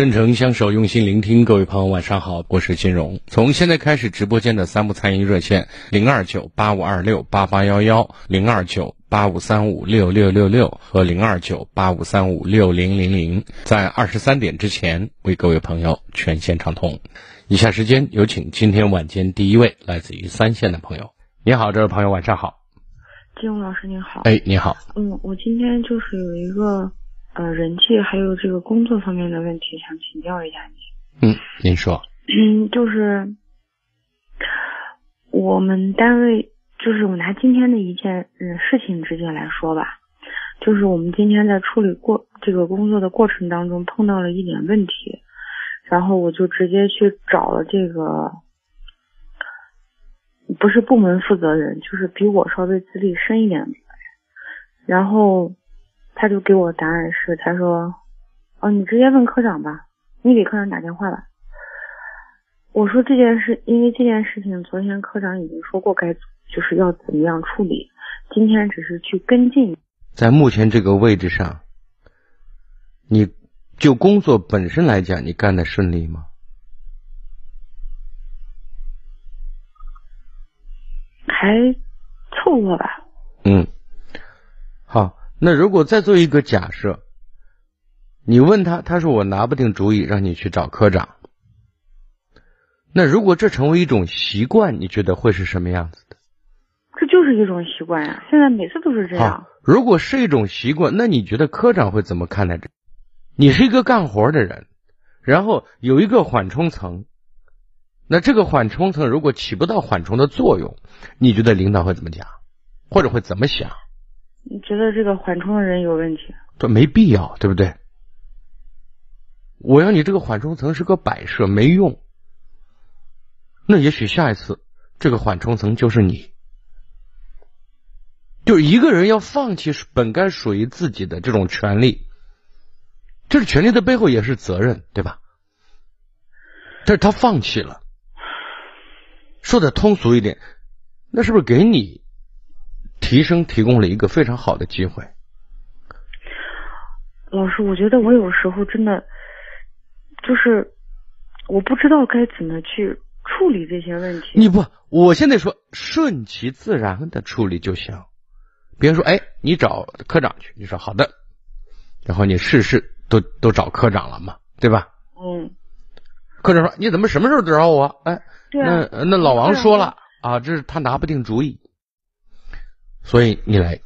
真诚相守，用心聆听。各位朋友，晚上好，我是金荣。从现在开始，直播间的三部参与热线零二九八五二六八八幺幺、零二九八五三五六六六六和零二九八五三五六零零零，在二十三点之前为各位朋友全线畅通。以下时间有请今天晚间第一位来自于三线的朋友。你好，这位朋友，晚上好。金荣老师您好。哎，你好。嗯，我今天就是有一个。呃，人际还有这个工作方面的问题，想请教一下你。嗯，您说。嗯，就是我们单位，就是我拿今天的一件嗯事情直接来说吧，就是我们今天在处理过这个工作的过程当中碰到了一点问题，然后我就直接去找了这个，不是部门负责人，就是比我稍微资历深一点的人，然后。他就给我答案是，他说，哦，你直接问科长吧，你给科长打电话吧。我说这件事，因为这件事情，昨天科长已经说过该就是要怎么样处理，今天只是去跟进。在目前这个位置上，你就工作本身来讲，你干的顺利吗？还凑合吧。嗯，好。那如果再做一个假设，你问他，他说我拿不定主意，让你去找科长。那如果这成为一种习惯，你觉得会是什么样子的？这就是一种习惯呀，现在每次都是这样。如果是一种习惯，那你觉得科长会怎么看待这？你是一个干活的人，然后有一个缓冲层，那这个缓冲层如果起不到缓冲的作用，你觉得领导会怎么讲，或者会怎么想？你觉得这个缓冲的人有问题？这没必要，对不对？我要你这个缓冲层是个摆设，没用。那也许下一次这个缓冲层就是你，就一个人要放弃本该属于自己的这种权利，这是权利的背后也是责任，对吧？但是他放弃了，说的通俗一点，那是不是给你？提升提供了一个非常好的机会。老师，我觉得我有时候真的就是我不知道该怎么去处理这些问题。你不，我现在说顺其自然的处理就行。比如说，哎，你找科长去，你说好的，然后你事事都都找科长了嘛，对吧？嗯。科长说：“你怎么什么时候都找我？”哎，那那老王说了啊，这是他拿不定主意。所以你来，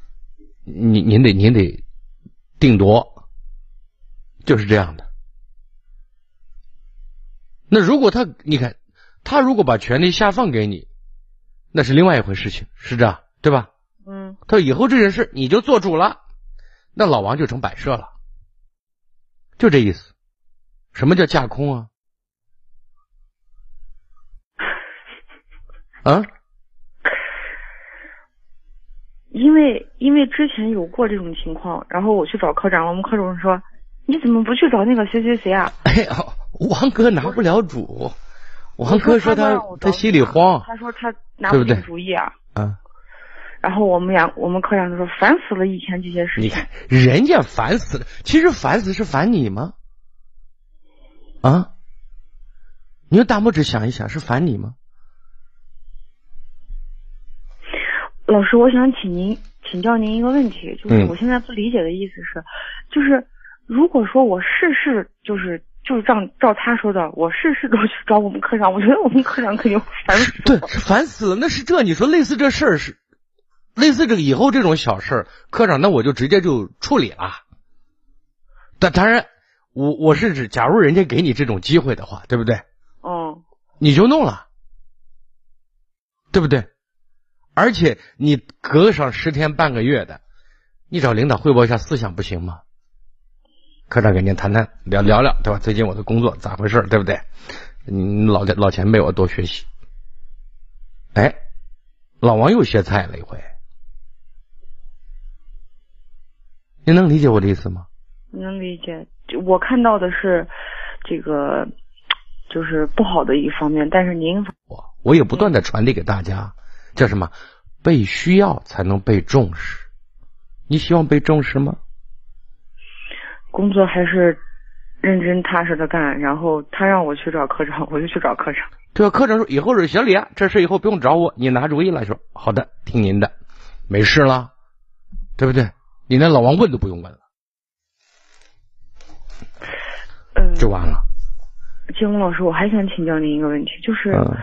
你您得您得定夺，就是这样的。那如果他你看他如果把权力下放给你，那是另外一回事情，是这样对吧？嗯。他以后这件事你就做主了，那老王就成摆设了，就这意思。什么叫架空啊？啊？因为因为之前有过这种情况，然后我去找科长，我们科长说：“你怎么不去找那个谁谁谁啊？”哎呀，王哥拿不了主，王哥说他他心里慌，他说他拿不定主意啊。嗯。然后我们俩我们科长就说：“烦死了，以前这些事情。”你看人家烦死了，其实烦死是烦你吗？啊？你用大拇指想一想，是烦你吗？老师，我想请您请教您一个问题，就是我现在不理解的意思是，就是如果说我事事就是就是照照他说的，我事事都去找我们科长，我觉得我们科长肯定烦死。对，是烦死了。那是这，你说类似这事儿是类似这个以后这种小事儿，科长那我就直接就处理了。但当然，我我是指，假如人家给你这种机会的话，对不对？嗯你就弄了，对不对？而且你隔上十天半个月的，你找领导汇报一下思想不行吗？科长给您谈谈聊聊聊，对吧？最近我的工作咋回事，对不对？你老老前辈，我多学习。哎，老王又歇菜了一回，您能理解我的意思吗？能理解。就我看到的是这个，就是不好的一方面，但是您我我也不断的传递给大家，叫什么？被需要才能被重视。你希望被重视吗？工作还是认真踏实的干，然后他让我去找科长，我就去找科长。对吧？科长说以后是小李啊，这事以后不用找我，你拿主意了。说好的，听您的，没事了，对不对？你连老王问都不用问了，嗯，就完了。金红老师，我还想请教您一个问题，就是、嗯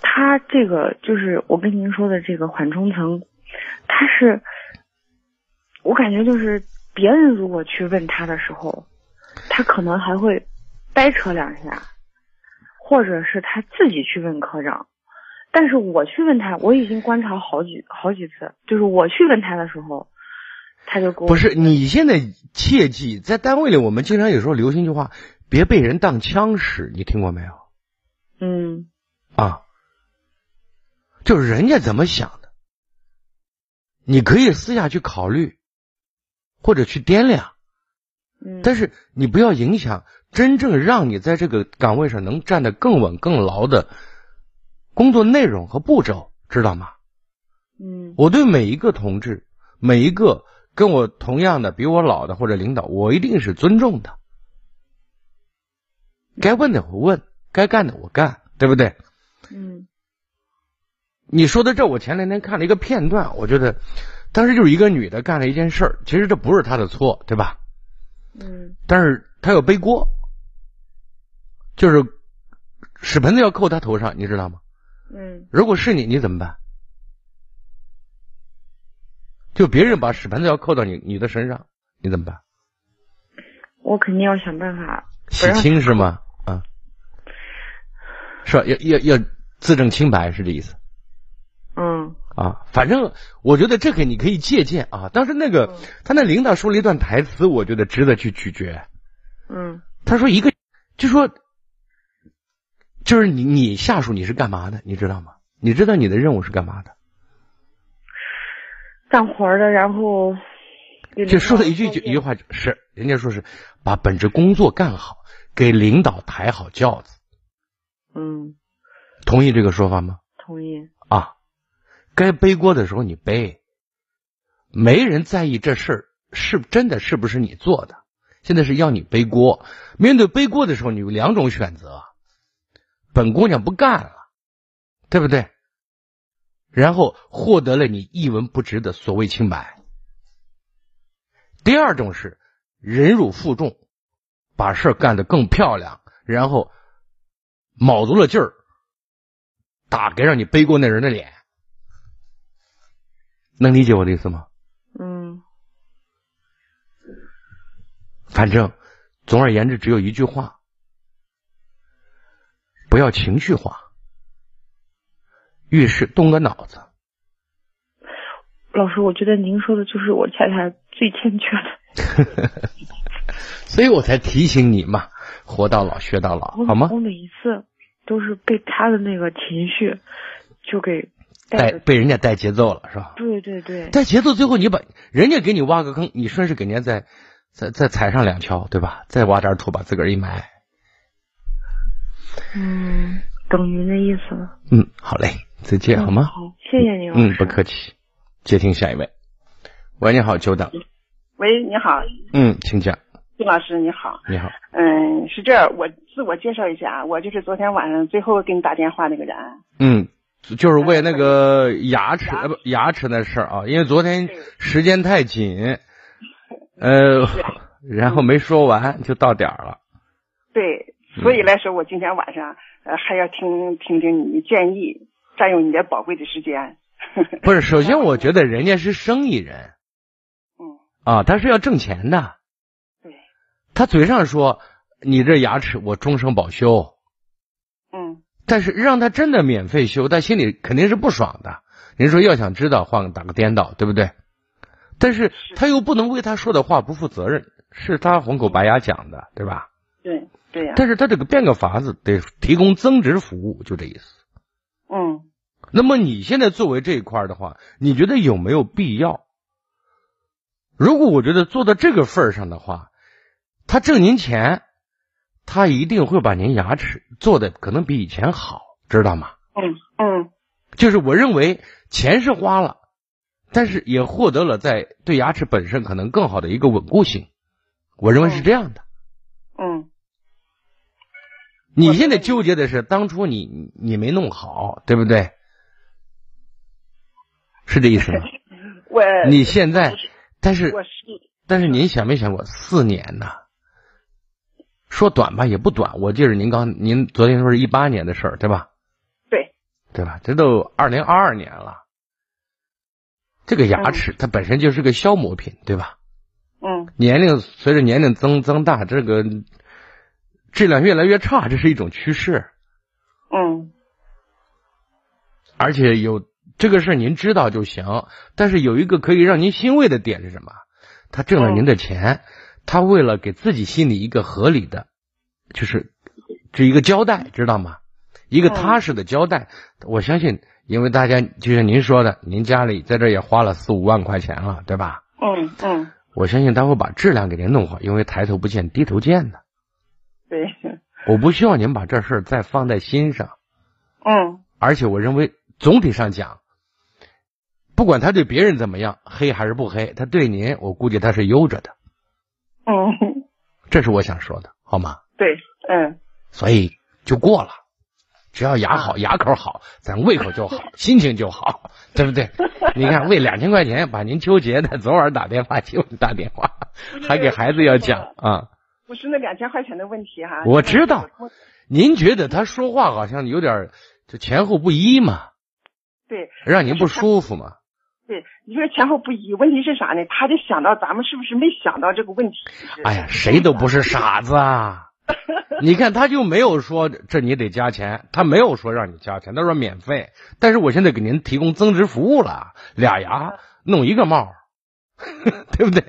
他这个就是我跟您说的这个缓冲层，他是我感觉就是别人如果去问他的时候，他可能还会掰扯两下，或者是他自己去问科长。但是我去问他，我已经观察好几好几次，就是我去问他的时候，他就给我不是，你现在切记，在单位里我们经常有时候流行一句话，别被人当枪使，你听过没有？嗯啊，就是人家怎么想的，你可以私下去考虑，或者去掂量，嗯，但是你不要影响真正让你在这个岗位上能站得更稳、更牢的工作内容和步骤，知道吗？嗯我对每一个同志，每一个跟我同样的、比我老的或者领导，我一定是尊重的。该问的我问，该干的我干，对不对？嗯你说的这，我前两天看了一个片段，我觉得当时就是一个女的干了一件事儿，其实这不是她的错，对吧？嗯但是她要背锅，就是屎盆子要扣她头上，你知道吗？嗯如果是你，你怎么办？就别人把屎盆子要扣到你你的身上，你怎么办？我肯定要想办法洗清是吗？啊，是吧？要要要自证清白是这意思嗯啊。反正我觉得这个你可以借鉴啊。当时那个嗯他那领导说了一段台词，我觉得值得去咀嚼。嗯他说一个就说就是你你下属你是干嘛的？你知道吗？你知道你的任务是干嘛的？干活的，然后就说了一句一句话，是人家说是把本职工作干好，给领导抬好轿子。嗯，同意这个说法吗？同意。该背锅的时候你背，没人在意这事是真的是不是你做的，现在是要你背锅。面对背锅的时候，你有两种选择：本姑娘不干了，对不对？然后获得了你一文不值的所谓清白。第二种是忍辱负重，把事干得更漂亮，然后卯足了劲儿，打给让你背锅那人的脸。能理解我的意思吗？嗯反正，总而言之，只有一句话：不要情绪化，遇事动个脑子。老师，我觉得您说的就是我恰恰最欠缺的。所以我才提醒你嘛，活到老学到老，好吗我？每一次都是被他的那个情绪就给带。被人家带节奏了，是吧？对对对，带节奏，最后你把人家给你挖个坑，你顺势给人家再再再踩上两锹，对吧？再挖点土把自个儿一埋。嗯，等您的意思了。嗯，好嘞，再见，好吗？好，谢谢您，嗯，不客气。接听下一位。喂，你好，久等。喂，你好，嗯，请讲。金老师，你好。你好，嗯，是这样，我自我介绍一下，我就是昨天晚上最后给你打电话那个人。嗯，就是为那个牙齿呃不牙齿那事儿啊，因为昨天时间太紧，呃，然后没说完就到点儿了。对，所以来说，我今天晚上呃还要听听听你的建议，占用你的宝贵的时间。不是，首先我觉得人家是生意人。嗯，啊，他是要挣钱的。对，他嘴上说你这牙齿我终生保修，嗯但是让他真的免费修，他心里肯定是不爽的。您说要想知道，换个打个颠倒，对不对？但是他又不能为他说的话不负责任，是他红口白牙讲的，对吧？对对呀、但是他这个变个法子，得提供增值服务，就这意思。嗯那么你现在作为这一块的话，你觉得有没有必要？如果我觉得做到这个份儿上的话，他挣您钱，他一定会把您牙齿做的可能比以前好，知道吗？嗯嗯就是我认为钱是花了，但是也获得了在对牙齿本身可能更好的一个稳固性。我认为是这样的。嗯你现在纠结的是当初你你你没弄好，对不对？是这意思吗？我你现在，但是是但是您想没想过四年呢？说短吧也不短，我记着您刚您昨天说是一八年的事儿，对吧？对对吧？这都二零二二年了，这个牙齿它本身就是个消磨品，对吧？嗯年龄随着年龄增增大，这个质量越来越差，这是一种趋势。嗯而且有这个事儿您知道就行，但是有一个可以让您欣慰的点是什么？他挣了您的钱，他为了给自己心里一个合理的，就是这一个交代，知道吗？一个踏实的交代。我相信，因为大家就像您说的，您家里在这也花了四五万块钱了，对吧？嗯嗯我相信他会把质量给您弄好，因为抬头不见低头见的。对我不希望您把这事儿再放在心上。嗯而且我认为总体上讲，不管他对别人怎么样，黑还是不黑，他对您，我估计他是悠着的，嗯 这是我想说的，好吗？对嗯所以就过了，只要牙好，牙口好，咱胃口就好，心情就好，对不对？你看，为两千块钱把您纠结的，昨晚打电话就打电话，还给孩子要讲啊。不是那两千块钱的问题哈。我知道您觉得他说话好像有点就前后不一嘛，对让您不舒服嘛？对，你说前后不一，问题是啥呢？他就想到咱们是不是没想到这个问题？哎呀，谁都不是傻子啊！你看，他就没有说这你得加钱，他没有说让你加钱，他说免费。但是我现在给您提供增值服务了，俩牙弄一个帽，对不对？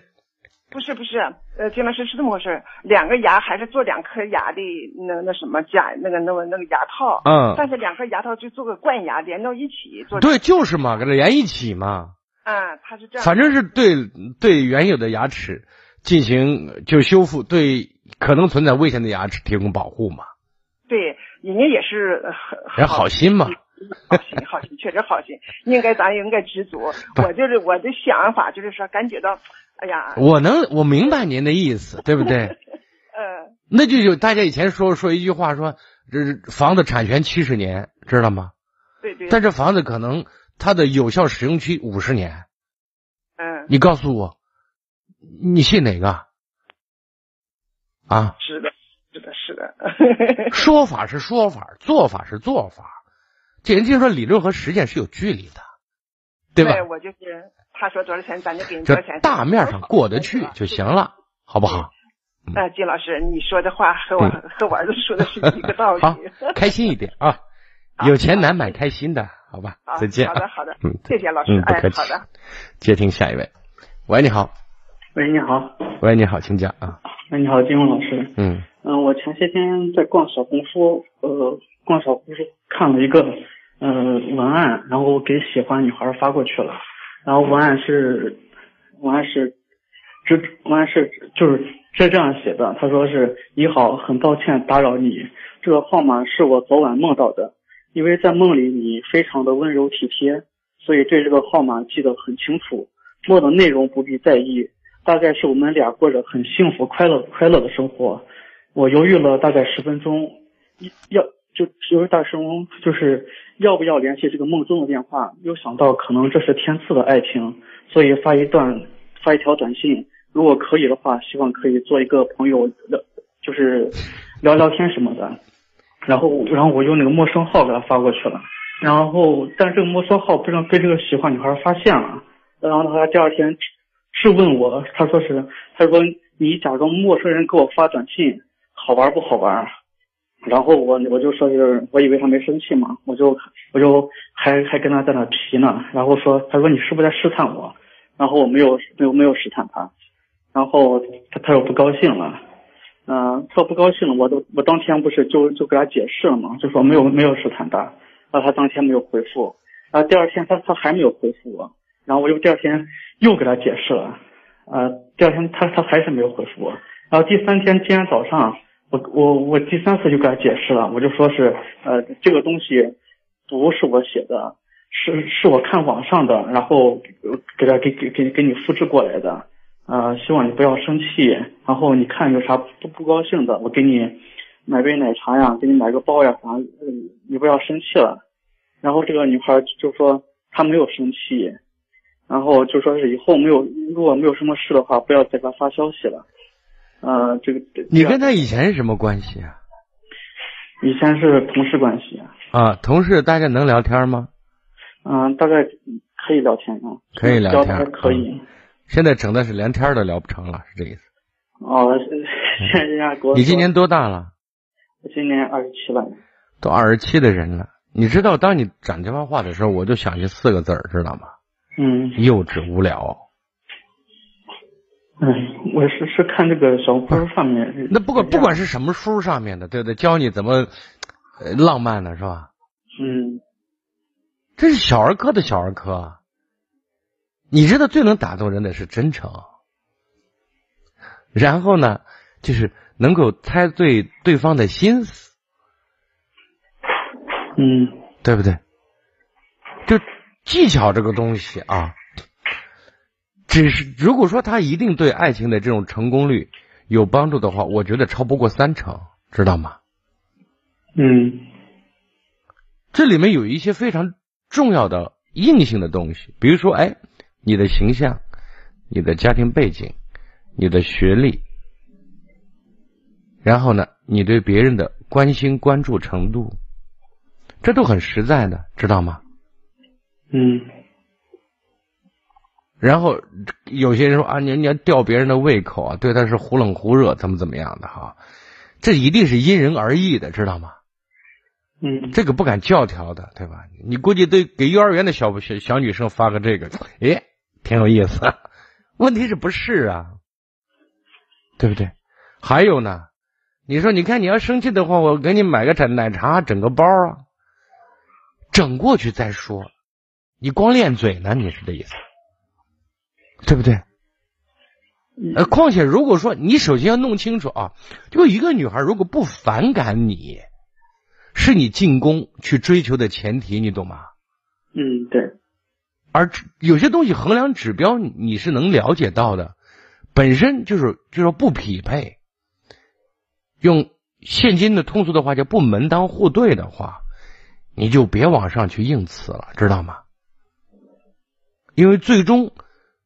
不是不是，呃，金老师是这么回事儿，两个牙还是做两颗牙的那那什么假那个那个那个牙套，嗯，但是两颗牙套就做个冠牙连到一起做。对，就是嘛，给它连一起嘛，啊，它是这样。反正是对对原有的牙齿进行就修复，对可能存在危险的牙齿提供保护嘛，对，人家也是呃很人好心嘛。好心好心，确实好心，应该咱应该知足。我就是我的想法就是说，感觉到，哎呀，我能我明白您的意思，对不对？呃，那就有大家以前说说一句话说，这房子产权七十年，知道吗？对对，但这房子可能它的有效使用期五十年，嗯，你告诉我，你信哪个？啊，是的，是的，是的，说法是说法，做法是做法，这人就说理论和实践是有距离的，对吧？我就是他说多少钱，咱就给你多少钱。大面上过得去就行了，好不好？呃，金老师，你说的话和我、和我儿子说的是一个道理。好，开心一点啊！有钱难买开心的，好吧？好再见啊。好的，好的，嗯，谢谢老师。嗯，不哎客，气。好的。接听下一位，喂，你好，喂，你好，喂，你好，请讲啊。喂，你好，金荣老师。嗯嗯、我前些天在逛小红书，呃，逛小红书看了一个呃文案，然后给喜欢女孩发过去了，然后文案是文案是这文案是就是是这样写的，他说是你好，很抱歉打扰你，这个号码是我昨晚梦到的，因为在梦里你非常的温柔体贴，所以对这个号码记得很清楚，梦的内容不必在意，大概是我们俩过着很幸福、快乐、快乐的生活。我犹豫了大概十分钟，要就就是大声就是要不要联系这个梦中的电话，又想到可能这是天赐的爱情，所以发一段发一条短信，如果可以的话，希望可以做一个朋友聊，就是聊聊天什么的。然后然后我用那个陌生号给他发过去了，然后但这个陌生号被被这个喜欢女孩发现了，然后他第二天质问我，他说是他说你假装陌生人给我发短信，好玩不好玩？然后我我就说是我以为他没生气嘛，我就我就还还跟他在那皮呢，然后说他说你是不是在试探我？然后我没有没有没有试探他，然后他他又不高兴了，嗯、他不高兴了，我都我当天不是就就给他解释了嘛，就说没有没有试探他，然后他当天没有回复，然后第二天他他还没有回复我，然后我又第二天又给他解释了，呃，第二天他他还是没有回复我，然后第三天今天早上。我我我第三次就给他解释了，我就说是呃这个东西不是我写的，是是我看网上的，然后给他给给给给你复制过来的，呃希望你不要生气，然后你看有啥不不高兴的，我给你买杯奶茶呀，给你买个包呀啥，你不要生气了。然后这个女孩就说她没有生气，然后就说是以后没有如果没有什么事的话，不要再给她发消息了。呃，这个你跟他以前是什么关系啊？以前是同事关系，啊，啊同事大家能聊天吗？嗯、大概可以聊天啊，可以聊天可以。现在整的是连天都聊不成了，是这意思？哦，现在人家给我你今年多大了？我今年二十七了。都二十七的人了。你知道，当你讲这番话的时候，我就想起四个字儿，知道吗？嗯幼稚无聊。嗯，我是是看这个小红书上面。那不管不管是什么书上面的，对不对？教你怎么呃浪漫的是吧？嗯这是小儿科的小儿科啊。你知道最能打动人的是真诚，然后呢，就是能够猜对对方的心思，嗯对不对？就技巧这个东西啊，只是如果说他一定对爱情的这种成功率有帮助的话，我觉得超不过三成，知道吗？嗯这里面有一些非常重要的硬性的东西，比如说，哎，你的形象、你的家庭背景、你的学历，然后呢，你对别人的关心、关注程度，这都很实在的，知道吗？嗯然后有些人说啊，你你要吊别人的胃口啊，对他是忽冷忽热，怎么怎么样的哈，这一定是因人而异的，知道吗？嗯这个不敢教条的，对吧？你估计对给幼儿园的小小小女生发个这个，哎，挺有意思。问题是不是啊？对不对？还有呢，你说你看你要生气的话，我给你买个整奶茶，整个包啊，整过去再说。你光练嘴呢，你是这意思，对不对？呃，况且如果说你首先要弄清楚啊，就一个女孩如果不反感你。是你进攻去追求的前提，你懂吗？嗯，对，而有些东西衡量指标，你是能了解到的，本身就是就是说不匹配。用现今的通俗的话叫不门当户对的话，你就别往上去硬刺了，知道吗？因为最终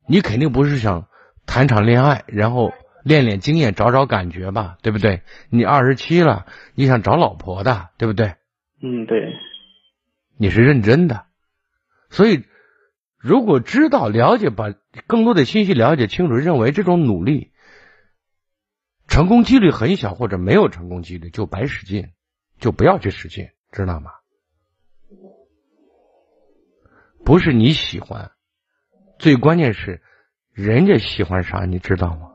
你肯定不是想谈场恋爱，然后练练经验，找找感觉吧，对不对？你二十七了，你想找老婆的，对不对？嗯对，你是认真的，所以如果知道了解，把更多的信息了解清楚，认为这种努力成功几率很小，或者没有成功几率，就白使劲，就不要去使劲，知道吗？不是你喜欢，最关键是人家喜欢啥，你知道吗？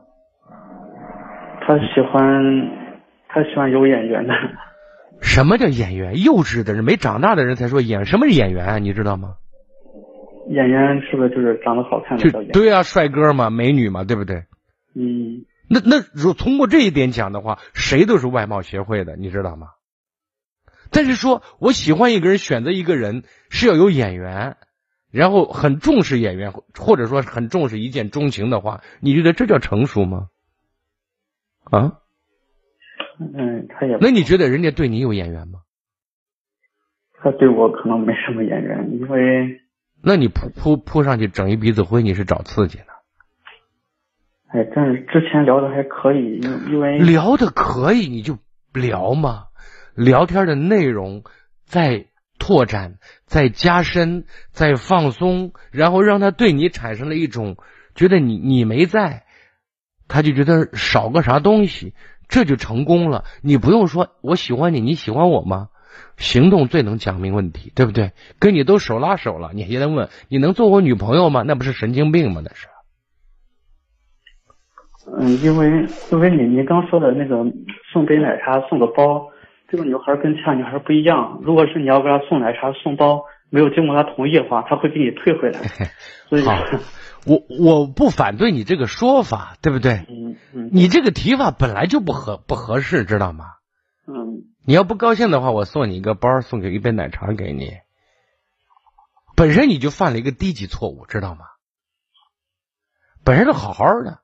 他喜欢他喜欢有眼缘的。什么叫演员？幼稚的人、没长大的人才说演。什么是演员啊？你知道吗？演员是不是就是长得好看的就？对啊，帅哥嘛，美女嘛，对不对？嗯那那如通过这一点讲的话，谁都是外貌协会的，你知道吗？但是说我喜欢一个人，选择一个人是要有眼缘，然后很重视演员，或者说很重视一见钟情的话，你觉得这叫成熟吗？啊？嗯，他也那你觉得人家对你有眼缘吗？他对我可能没什么眼缘，因为那你扑扑扑上去整一鼻子灰，你是找刺激呢？哎，但是之前聊的还可以，因因为聊的可以，你就聊嘛。聊天的内容在拓展，再加深，再放松，然后让他对你产生了一种觉得你你没在，他就觉得少个啥东西，这就成功了。你不用说我喜欢你，你喜欢我吗？行动最能讲明问题，对不对？跟你都手拉手了，你还在问你能做我女朋友吗？那不是神经病吗？那是。嗯，因为因为你你刚说的那个送杯奶茶送个包，这个女孩跟其他女孩不一样。如果是你要给她送奶茶送包，没有经过她同意的话，她会给你退回来。所以，我我不反对你这个说法，对不对？嗯嗯。你这个提法本来就不合不合适，知道吗？嗯。你要不高兴的话，我送你一个包，送给一杯奶茶给你。本身你就犯了一个低级错误，知道吗？本身都好好的。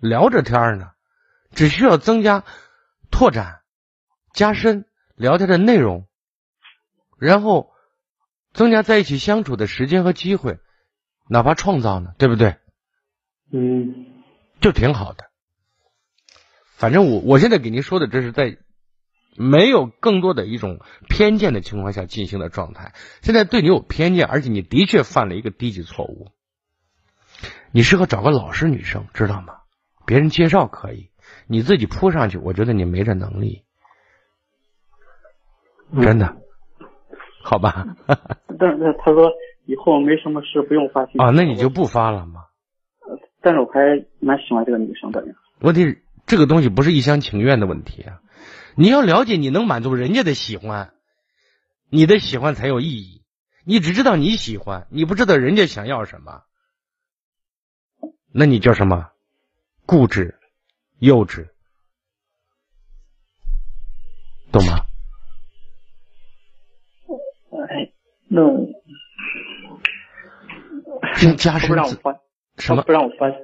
聊着天呢，只需要增加、拓展、加深聊天的内容，然后增加在一起相处的时间和机会，哪怕创造呢，对不对？嗯，就挺好的。反正我我现在给您说的，这是在没有更多的一种偏见的情况下进行的状态。现在对你有偏见，而且你的确犯了一个低级错误。你适合找个老实女生，知道吗？别人介绍可以，你自己扑上去，我觉得你没这能力，真的，好吧？但是他说以后没什么事不用发信息啊，那你就不发了吗？但是我还蛮喜欢这个女生的。问题这个东西不是一厢情愿的问题啊，你要了解，你能满足人家的喜欢，你的喜欢才有意义。你只知道你喜欢，你不知道人家想要什么，那你叫什么？固执、幼稚，懂吗？那加深什么？不让我翻。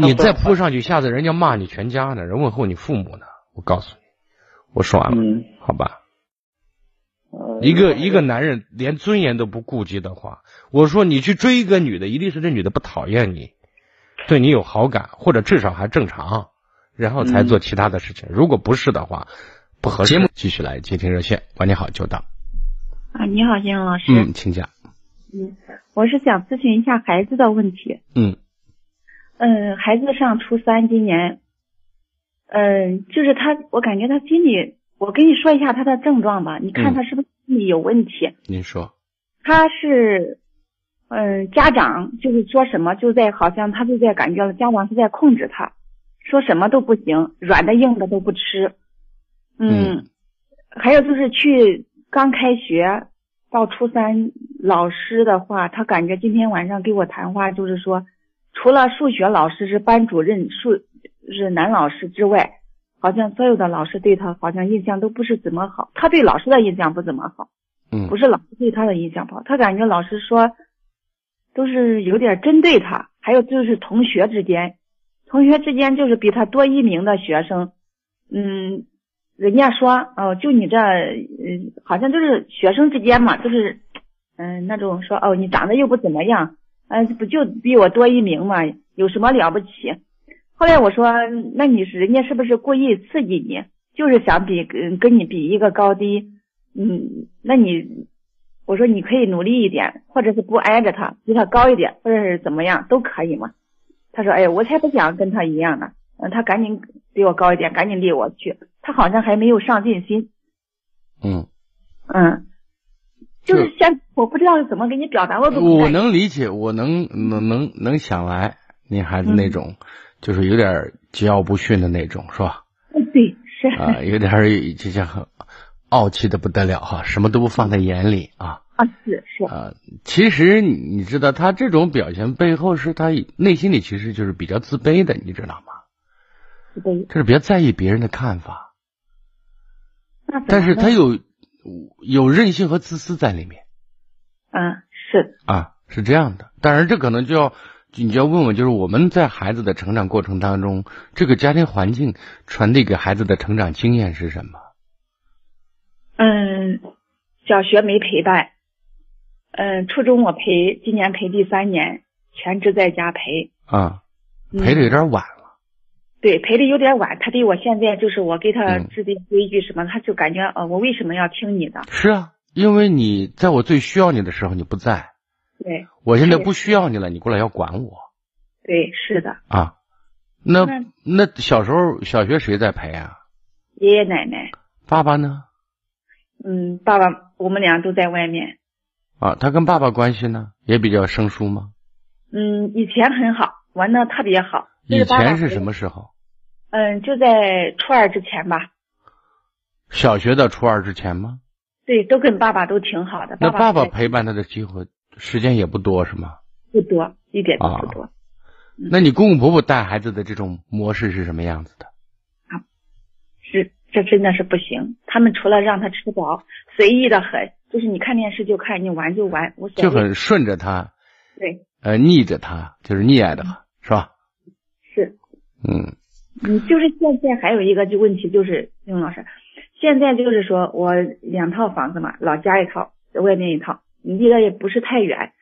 你再扑上去，下次人家骂你全家呢，人问候你父母呢。我告诉你，我说完了，好吧？一个一个男人连尊严都不顾及的话，我说你去追一个女的，一定是这女的不讨厌你。对你有好感，或者至少还正常，然后才做其他的事情。如果不是的话，不合适。节目继续来接听热线。晚，你好，久等。啊，你好，金荣老师。嗯，请讲。嗯，我是想咨询一下孩子的问题。嗯。嗯，孩子上初三，今年。嗯，就是他，我感觉他心里，我跟你说一下他的症状吧，你看他是不是心理有问题？您说。他是。嗯，家长就是说什么就在，好像他就在感觉了，家长是在控制他，说什么都不行，软的硬的都不吃。嗯，还有就是去刚开学到初三，老师的话，他感觉今天晚上给我谈话，就是说，除了数学老师是班主任，数是男老师之外，好像所有的老师对他好像印象都不是怎么好，他对老师的印象不怎么好。嗯，不是老师对他的印象不好，他感觉老师说。都是有点针对他，还有就是同学之间，同学之间就是比他多一名的学生，嗯，人家说哦，就你这，嗯，好像就是学生之间嘛，就是嗯那种说哦，你长得又不怎么样，嗯，不就比我多一名嘛，有什么了不起？后来我说，那你是人家是不是故意刺激你，就是想比跟跟你比一个高低？嗯，那你。我说你可以努力一点，或者是不挨着他，比他高一点，或者是怎么样都可以嘛。他说：“哎，我才不想跟他一样呢。”嗯，他赶紧比我高一点，赶紧离我去。他好像还没有上进心。嗯嗯，就是像我不知道怎么给你表达，我我能理解，我能能能能想来，你孩子那种就是有点桀骜不驯的那种，是吧？嗯，对，是啊，有点就像。傲气的不得了哈，什么都不放在眼里啊啊是是啊，其实你知道他这种表现背后是他内心里其实就是比较自卑的，你知道吗？自卑，就是比较在意别人的看法，但是他有有任性和自私在里面。嗯，是啊，是这样的。当然，这可能就要你就要问问，就是我们在孩子的成长过程当中，这个家庭环境传递给孩子的成长经验是什么？嗯，小学没陪伴，嗯，初中我陪，今年陪第三年，全职在家陪。啊，陪的有点晚了。对，陪的有点晚。他对我现在就是我给他制定规矩什么，他就感觉呃，我为什么要听你的？是啊，因为你在我最需要你的时候你不在，对我现在不需要你了，你过来要管我对，是的。啊。那那那小时候小学谁在陪啊？爷爷奶奶，爸爸呢？嗯，爸爸，我们俩都在外面。啊，他跟爸爸关系呢也比较生疏吗？嗯，以前很好，玩的特别好。就以前是什么时候？嗯，就在初二之前吧。小学的初二之前吗？对，都跟爸爸都挺好的。那爸爸陪陪伴他的机会时间也不多是吗？不多，一点都啊不多。那你公公婆婆带孩子的这种模式是什么样子的？啊是，这真的是不行。他们除了让他吃饱，随意的很，就是你看电视就看，你玩就玩，我。就很顺着他，对，呃，逆着他，就是溺爱的他，是吧？是。嗯，嗯，就是现在还有一个就问题就是，丁老师，现在就是说我两套房子嘛，老家一套，外面一套，离得也不是太远。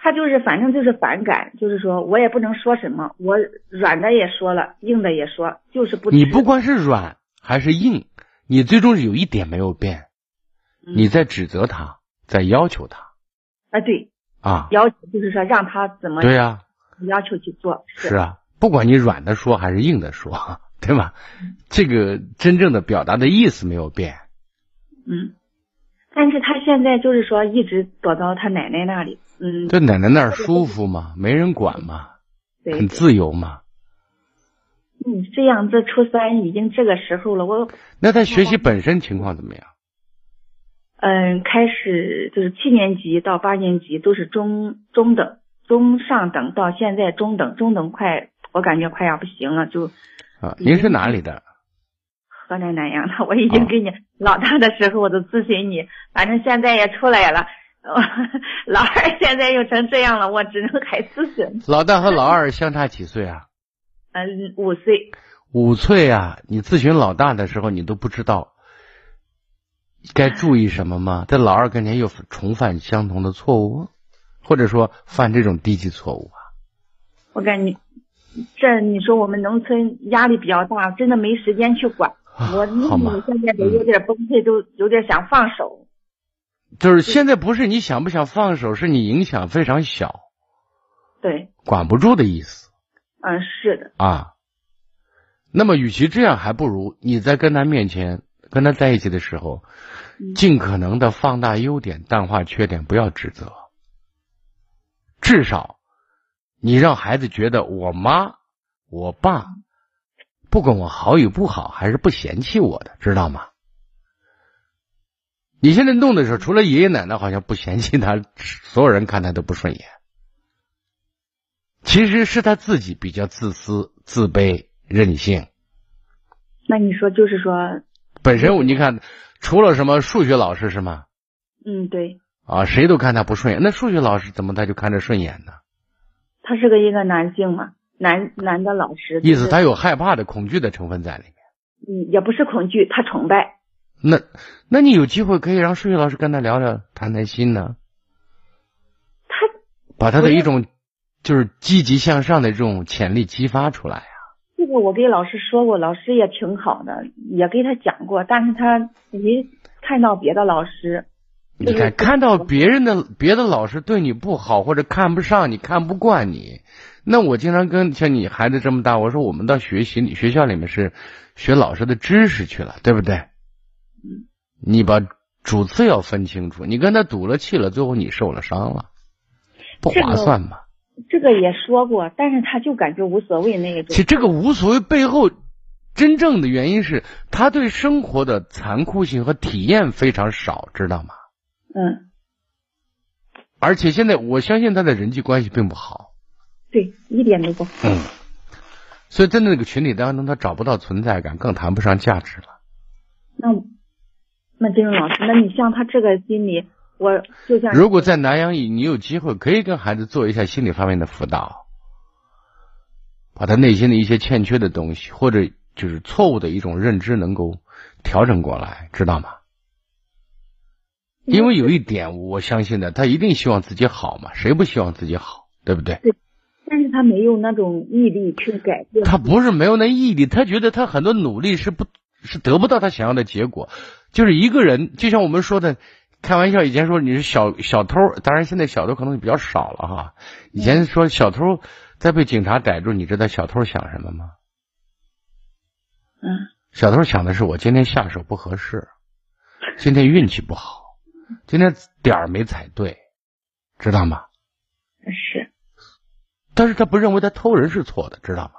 他就是反正就是反感，就是说我也不能说什么，我软的也说了，硬的也说，就是不。你不光是软还是硬，你最终是有一点没有变，嗯。你在指责他，在要求他啊，对，啊，要求就是说让他怎么对呀、要求去做，是啊，不管你软的说还是硬的说，对吧？这个真正的表达的意思没有变，嗯，但是他现在就是说一直躲到他奶奶那里，嗯，在奶奶那儿舒服吗？没人管吗？对，很自由吗？嗯，这样这初三已经这个时候了，我那他学习本身情况怎么样？嗯开始就是七年级到八年级都是中中等、中上等，到现在中等，中等快我感觉快要不行了，就啊，您是哪里的？河南南阳的，我已经哦给你、老大的时候我都咨询你，反正现在也出来了。老二现在又成这样了，我只能还咨询。老大和老二相差几岁啊？嗯，五岁。五岁啊！你咨询老大的时候，你都不知道该注意什么吗？在老二跟前又重犯相同的错误，或者说犯这种低级错误啊？我感觉这你说我们农村压力比较大，真的没时间去管。我好吗嗯现在都有点崩溃，都有点想放手。就是现在不是你想不想放手，是你影响非常小，对，管不住的意思嗯，是的，啊。那么，与其这样，还不如你在跟他面前跟他在一起的时候，嗯尽可能的放大优点，淡化缺点，不要指责。至少，你让孩子觉得我妈、我爸，不管我好与不好，还是不嫌弃我的，知道吗？你现在弄的时候，除了爷爷奶奶好像不嫌弃他，所有人看他都不顺眼。其实是他自己比较自私、自卑、任性。那你说就是说，本身我你看，除了什么数学老师是吗？嗯，对，啊，谁都看他不顺眼。那数学老师怎么他就看着顺眼呢？他是个一个男性嘛，男男的老师，意思他有害怕的、恐惧的成分在里面。嗯，也不是恐惧，他崇拜。那，那你有机会可以让数学老师跟他聊聊，谈谈心呢，他把他的一种就是积极向上的这种潜力激发出来啊。这个我给老师说过，老师也挺好的，也给他讲过，但是他一看到别的老师，你看，看到别人的别的老师对你不好，或者看不上你、看不惯你，那我经常跟像你孩子这么大，我说我们到学习里学校里面是学老师的知识去了，对不对？嗯，你把主次要分清楚，你跟他赌了气了，最后你受了伤了，不划算嘛？这个也说过，但是他就感觉无所谓那一种。其实这个无所谓背后真正的原因是他对生活的残酷性和体验非常少，知道吗？嗯，而且现在我相信他的人际关系并不好。对，一点都不好。嗯，所以在那个群体当中，他找不到存在感，更谈不上价值了。那那金荣老师，那你像他这个心理，我就像如果在南阳，你有机会可以跟孩子做一下心理方面的辅导，把他内心的一些欠缺的东西，或者就是错误的一种认知，能够调整过来，知道吗？因为有一点，我相信的，他一定希望自己好嘛，谁不希望自己好，对不对？但是他没有那种毅力去改变。他不是没有那毅力，他觉得他很多努力是不，是得不到他想要的结果。就是一个人，就像我们说的，开玩笑，以前说你是小小偷，当然现在小偷可能比较少了哈。以前说小偷在被警察逮住，你知道小偷想什么吗？嗯，小偷想的是我今天下手不合适，今天运气不好，今天点儿没踩对，知道吗？是，但是他不认为他偷人是错的，知道吗？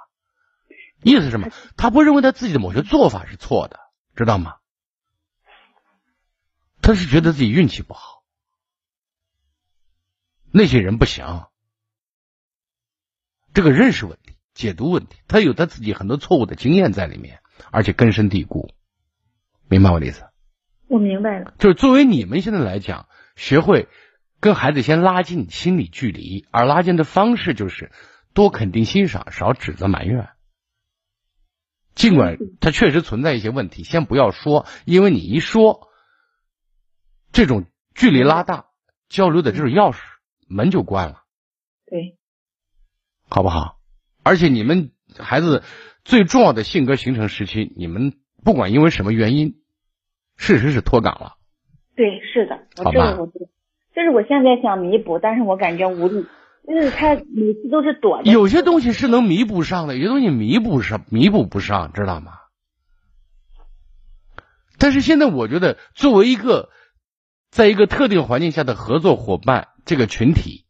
意思是什么？他不认为他自己的某些做法是错的，知道吗？他是觉得自己运气不好，那些人不行，这个认识问题、解读问题，他有他自己很多错误的经验在里面，而且根深蒂固，明白我的意思？我明白了。就是作为你们现在来讲，学会跟孩子先拉近心理距离，而拉近的方式就是多肯定欣赏，少指责埋怨。尽管他确实存在一些问题，先不要说，因为你一说，这种距离拉大，交流的这种钥匙门就关了，对，好不好？而且你们孩子最重要的性格形成时期，你们不管因为什么原因，事实是脱岗了。对，是的，我好吧这个我知道，就是我现在想弥补，但是我感觉无力，就是他每次都是躲着。有些东西是能弥补上的，有些东西弥补上弥补不上，知道吗？但是现在我觉得，作为一个在一个特定环境下的合作伙伴，这个群体，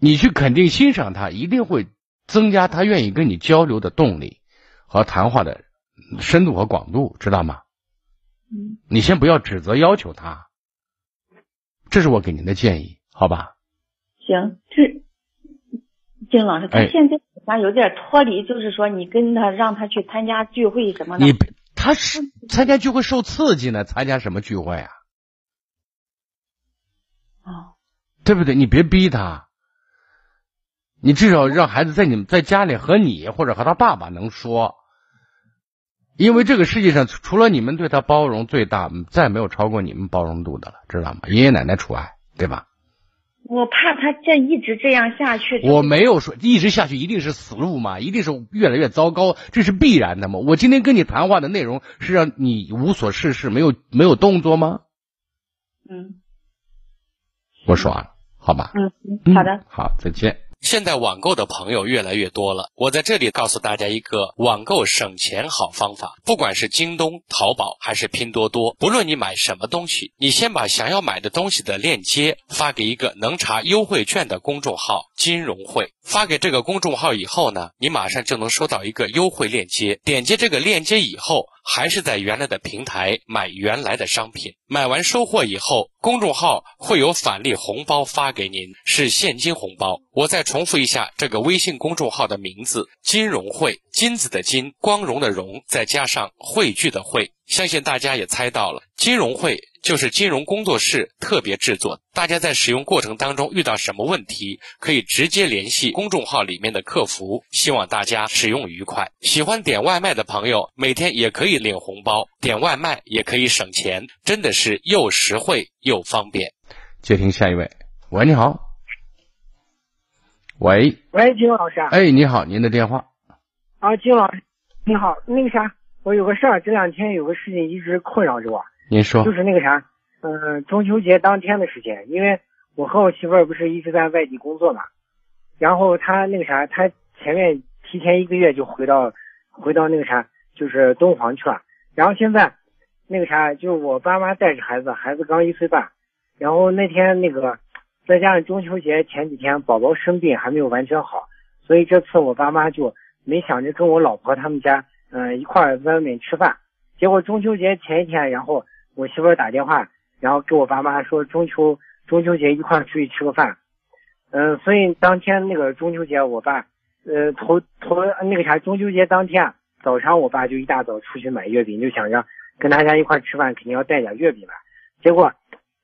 你去肯定欣赏他，一定会增加他愿意跟你交流的动力和谈话的深度和广度，知道吗？嗯，你先不要指责要求他，这是我给您的建议，好吧？行，这金老师，他哎现在好像有点脱离，就是说你跟他让他去参加聚会什么的。你他是参加聚会受刺激呢，参加什么聚会啊？哦，对不对？你别逼他，你至少让孩子在你们在家里和你或者和他爸爸能说，因为这个世界上除了你们对他包容最大，再没有超过你们包容度的了，知道吗？爷爷奶奶除外，对吧？我怕他这一直这样下去。我没有说一直下去一定是死路嘛，一定是越来越糟糕，这是必然的嘛。我今天跟你谈话的内容是让你无所事事，没有没有动作吗？嗯我说完了，好吧？嗯，嗯好的。嗯好，再见。现在网购的朋友越来越多了，我在这里告诉大家一个网购省钱好方法。不管是京东、淘宝还是拼多多，不论你买什么东西，你先把想要买的东西的链接发给一个能查优惠券的公众号“金融会”。发给这个公众号以后呢，你马上就能收到一个优惠链接。点击这个链接以后，还是在原来的平台买原来的商品。买完收货以后，公众号会有返利红包发给您，是现金红包。我再重复一下这个微信公众号的名字：金融汇，金子的金，光荣的荣，再加上汇聚的汇。相信大家也猜到了，金融会就是金融工作室特别制作。大家在使用过程当中遇到什么问题，可以直接联系公众号里面的客服。希望大家使用愉快。喜欢点外卖的朋友，每天也可以领红包，点外卖也可以省钱，真的是又实惠又方便。接听下一位，喂，你好。喂，喂，金老师啊，哎，你好，您的电话。啊，金老师，你好，那个啥，我有个事儿，这两天有个事情一直困扰着我，您说就。是那个啥，嗯、中秋节当天的事情，因为我和我媳妇儿不是一直在外地工作嘛，然后她那个啥，她前面提前一个月就回到回到那个啥，就是敦煌去了，然后现在那个啥，就是我爸妈带着孩子，孩子刚一岁半，然后那天那个再加上中秋节前几天宝宝生病还没有完全好，所以这次我爸妈就没想着跟我老婆他们家嗯、一块儿在外面吃饭，结果中秋节前一天，然后我媳妇儿打电话，然后给我爸妈说中秋中秋节一块儿出去吃个饭，嗯、所以当天那个中秋节我爸呃头头那个啥中秋节当天啊早上我爸就一大早出去买月饼，就想着跟大家一块儿吃饭肯定要带点月饼吧，结果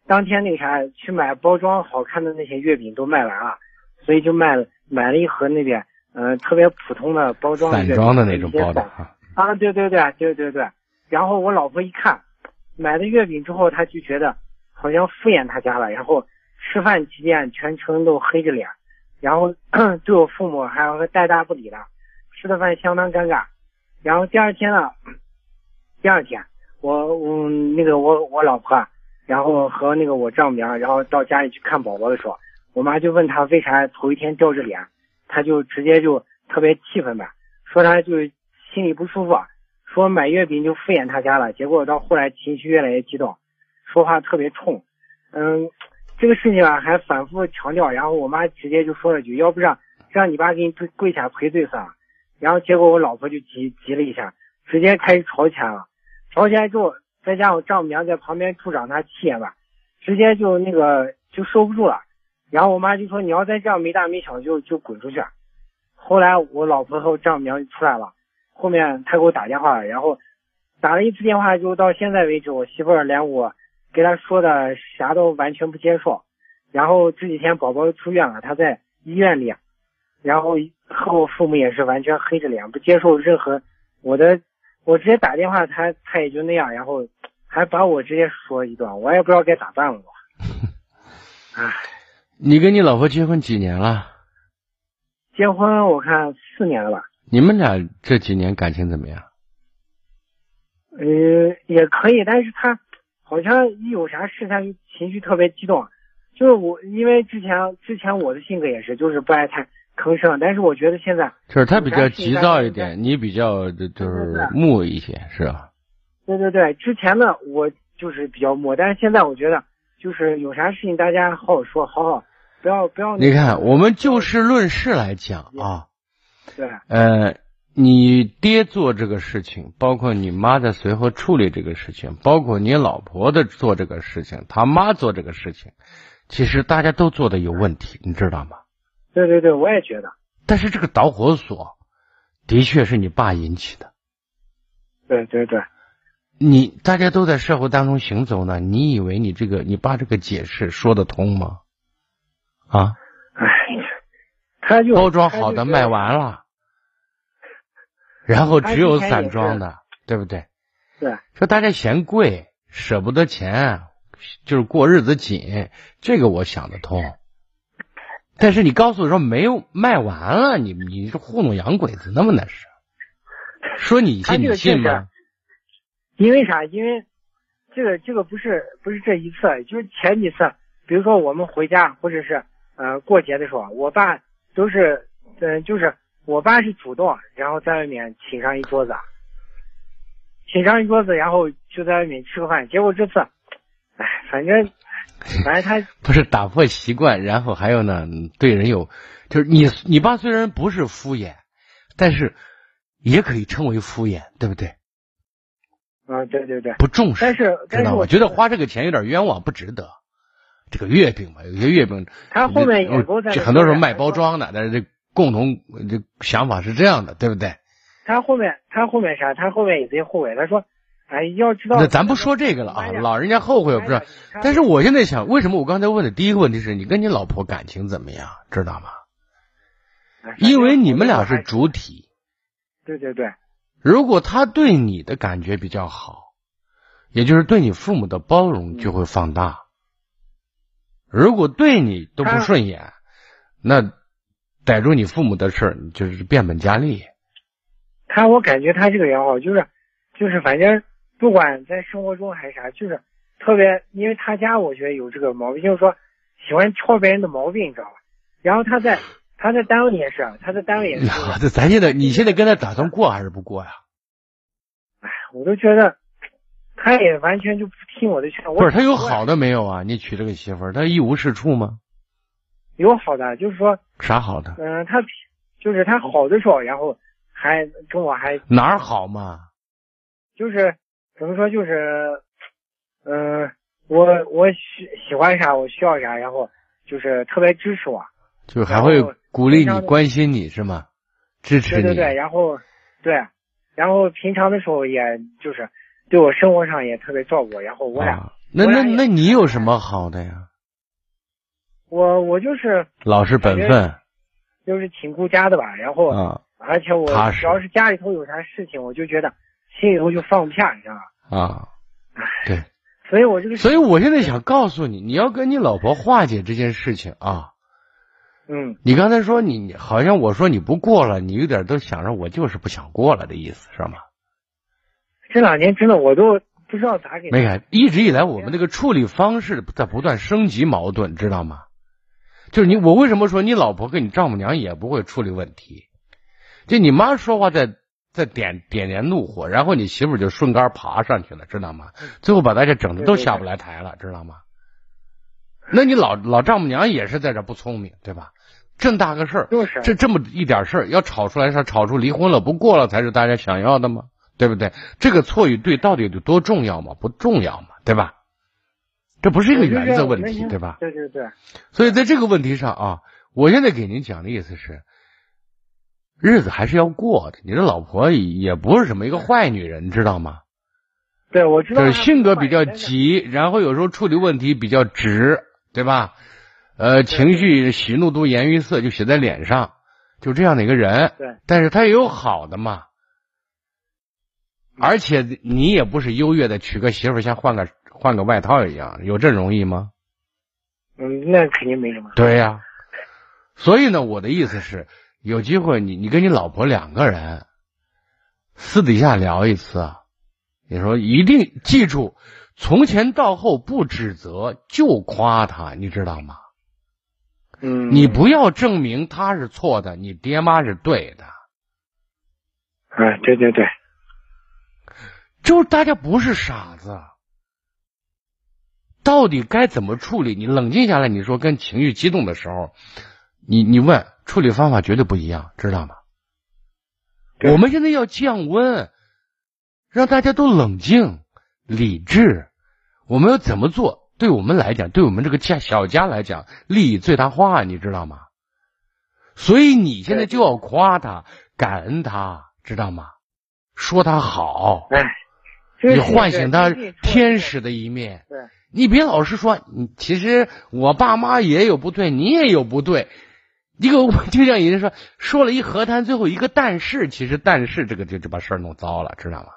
当天那个啥去买包装好看的那些月饼都卖完了，所以就卖了买了一盒那边嗯、呃特别普通的包装的散装的那种包的散啊，啊，对对对对对对。然后我老婆一看买了月饼之后，他就觉得好像敷衍他家了，然后吃饭期间全程都黑着脸，然后 对我父母还要带大不理的，吃的饭相当尴尬。然后第二天呢，第二天我嗯那个我我老婆啊然后和那个我丈母娘，然后到家里去看宝宝的时候，我妈就问他为啥头一天吊着脸，他就直接就特别气愤吧，说他就是心里不舒服，说买月饼就敷衍他家了，结果到后来情绪越来越激动，说话特别冲，嗯，这个事情啊还反复强调，然后我妈直接就说了句，要不让让你爸给你跪跪下赔罪算了，然后结果我老婆就急急了一下，直接开始吵起来了，吵起来之后。再加上我丈母娘在旁边助长他气焰吧，直接就那个就收不住了。然后我妈就说：“你要再这样没大没小，就就滚出去。”后来我老婆和我丈母娘就出来了，后面他给我打电话，然后打了一次电话，就到现在为止，我媳妇儿连我给她说的啥都完全不接受。然后这几天宝宝出院了，他在医院里，然后和我父母也是完全黑着脸不接受任何我的。我直接打电话，他他也就那样，然后还把我直接说一段，我也不知道该咋办了。唉，你跟你老婆结婚几年了？结婚我看四年了吧。你们俩这几年感情怎么样？呃，也可以，但是他好像一有啥事，他就情绪特别激动。就是我，因为之前之前我的性格也是，就是不爱太。吭声，但是我觉得现在就是他比较急躁一点，你比较就是木一些，是吧？对对对，之前呢我就是比较木，但是现在我觉得就是有啥事情大家好好说，好好不要不要。你看，我们就事论事来讲啊。对。呃，你爹做这个事情，包括你妈在随后处理这个事情，包括你老婆的做这个事情，他妈做这个事情，其实大家都做的有问题，你知道吗？对对对，我也觉得。但是这个导火索的确是你爸引起的。对对对，你大家都在社会当中行走呢，你以为你这个你爸这个解释说得通吗？啊？哎，他就包装好的卖完了，然后只有散装的，对不对？对。说大家嫌贵，舍不得钱，就是过日子紧，这个我想得通。但是你告诉我说没有卖完了，你你是糊弄洋鬼子，那么那是？说你信你信吗？因为啥？因为这个这个不是不是这一次，就是前几次，比如说我们回家或者是呃过节的时候，我爸都是嗯就是我爸是主动，然后在外面请上一桌子，请上一桌子，然后就在外面吃个饭。结果这次，哎，反正。反正他 不是打破习惯，然后还有呢，对人有，就是你你爸虽然不是敷衍，但是也可以称为敷衍，对不对？啊，对对对，不重视，但是但是我？觉得花这个钱有点冤枉，不值得。这个月饼嘛，有些月饼他后面也在很多时候卖包装的，但是这共同这想法是这样的，对不对？他后面他后面啥？他后面也贼后悔，他说。哎，要知道，那咱不说这个了啊，老人家后悔不是？但是我现在想，为什么我刚才问的第一个问题是你跟你老婆感情怎么样，知道吗？因为你们俩是主体。对对对。如果他对你的感觉比较好，也就是对你父母的包容就会放大。如果对你都不顺眼，那逮住你父母的事儿，就是变本加厉。他，我感觉他这个人哦，就是，就是反正。不管在生活中还是啥，就是特别，因为他家我觉得有这个毛病，就是说喜欢挑别人的毛病，你知道吧？然后他在他在单位也是，他在单位也是。这 咱现在你现在跟他打算过还是不过呀？哎，我都觉得他也完全就不听我的劝。不是他有好的没有啊？你娶这个媳妇儿，他一无是处吗？有好的，就是说啥好的？嗯，他就是他好的时候，然后还跟我还哪儿好嘛？就是。怎么说就是，嗯，我我喜喜欢啥，我需要啥，然后就是特别支持我，就还会鼓励你、关心你是吗？支持你。对对对，然后对，然后平常的时候也就是对我生活上也特别照顾，然后我俩那那那你有什么好的呀？我我就是老实本分，就是挺顾家的吧，然后啊，而且我只要是家里头有啥事情，我就觉得。心里头就放不下，你知道吗？啊，对，所以我这个，所以我现在想告诉你，你要跟你老婆化解这件事情啊。嗯。你刚才说你好像我说你不过了，你有点都想着我就是不想过了的意思，是吗？这两年真的我都不知道咋给。没改，一直以来我们这个处理方式在不断升级矛盾，知道吗？就是你，我为什么说你老婆跟你丈母娘也不会处理问题？就你妈说话在在点点燃怒火，然后你媳妇就顺杆爬上去了，知道吗？最后把大家整的都下不来台了，知道吗？那你老老丈母娘也是在这不聪明，对吧？这么大个事儿，就是这这么一点事儿，要吵出来是吵出离婚了，不过了才是大家想要的吗？对不对？这个错与对到底有多重要吗？不重要嘛，对吧？这不是一个原则问题，对吧？对对对。所以在这个问题上啊，我现在给您讲的意思是，日子还是要过的。你的老婆也不是什么一个坏女人，知道吗？对，我知道。就是性格比较急，然后有时候处理问题比较直，对吧？呃，情绪喜怒都言于色，就写在脸上，就这样的一个人。对。但是他也有好的嘛。而且你也不是优越的，娶个媳妇像换个换个外套一样，有这容易吗？嗯，那肯定没什么。对呀，所以呢，我的意思是，有机会你你跟你老婆两个人私底下聊一次，你说一定记住，从前到后不指责，就夸她，你知道吗？嗯。你不要证明他是错的，你爹妈是对的。哎，对对对。就是大家不是傻子，到底该怎么处理？你冷静下来，你说跟情绪激动的时候，你你问处理方法绝对不一样，知道吗？我们现在要降温，让大家都冷静、理智。我们要怎么做？对我们来讲，对我们这个家小家来讲，利益最大化，你知道吗？所以你现在就要夸他、感恩他，知道吗？说他好。哎。你唤醒他天使的一面，对，你别老是说，你其实我爸妈也有不对，你也有不对，一个就像有人说，说了一和谈，最后一个但是，其实但是这个就就把事儿弄糟了，知道吗？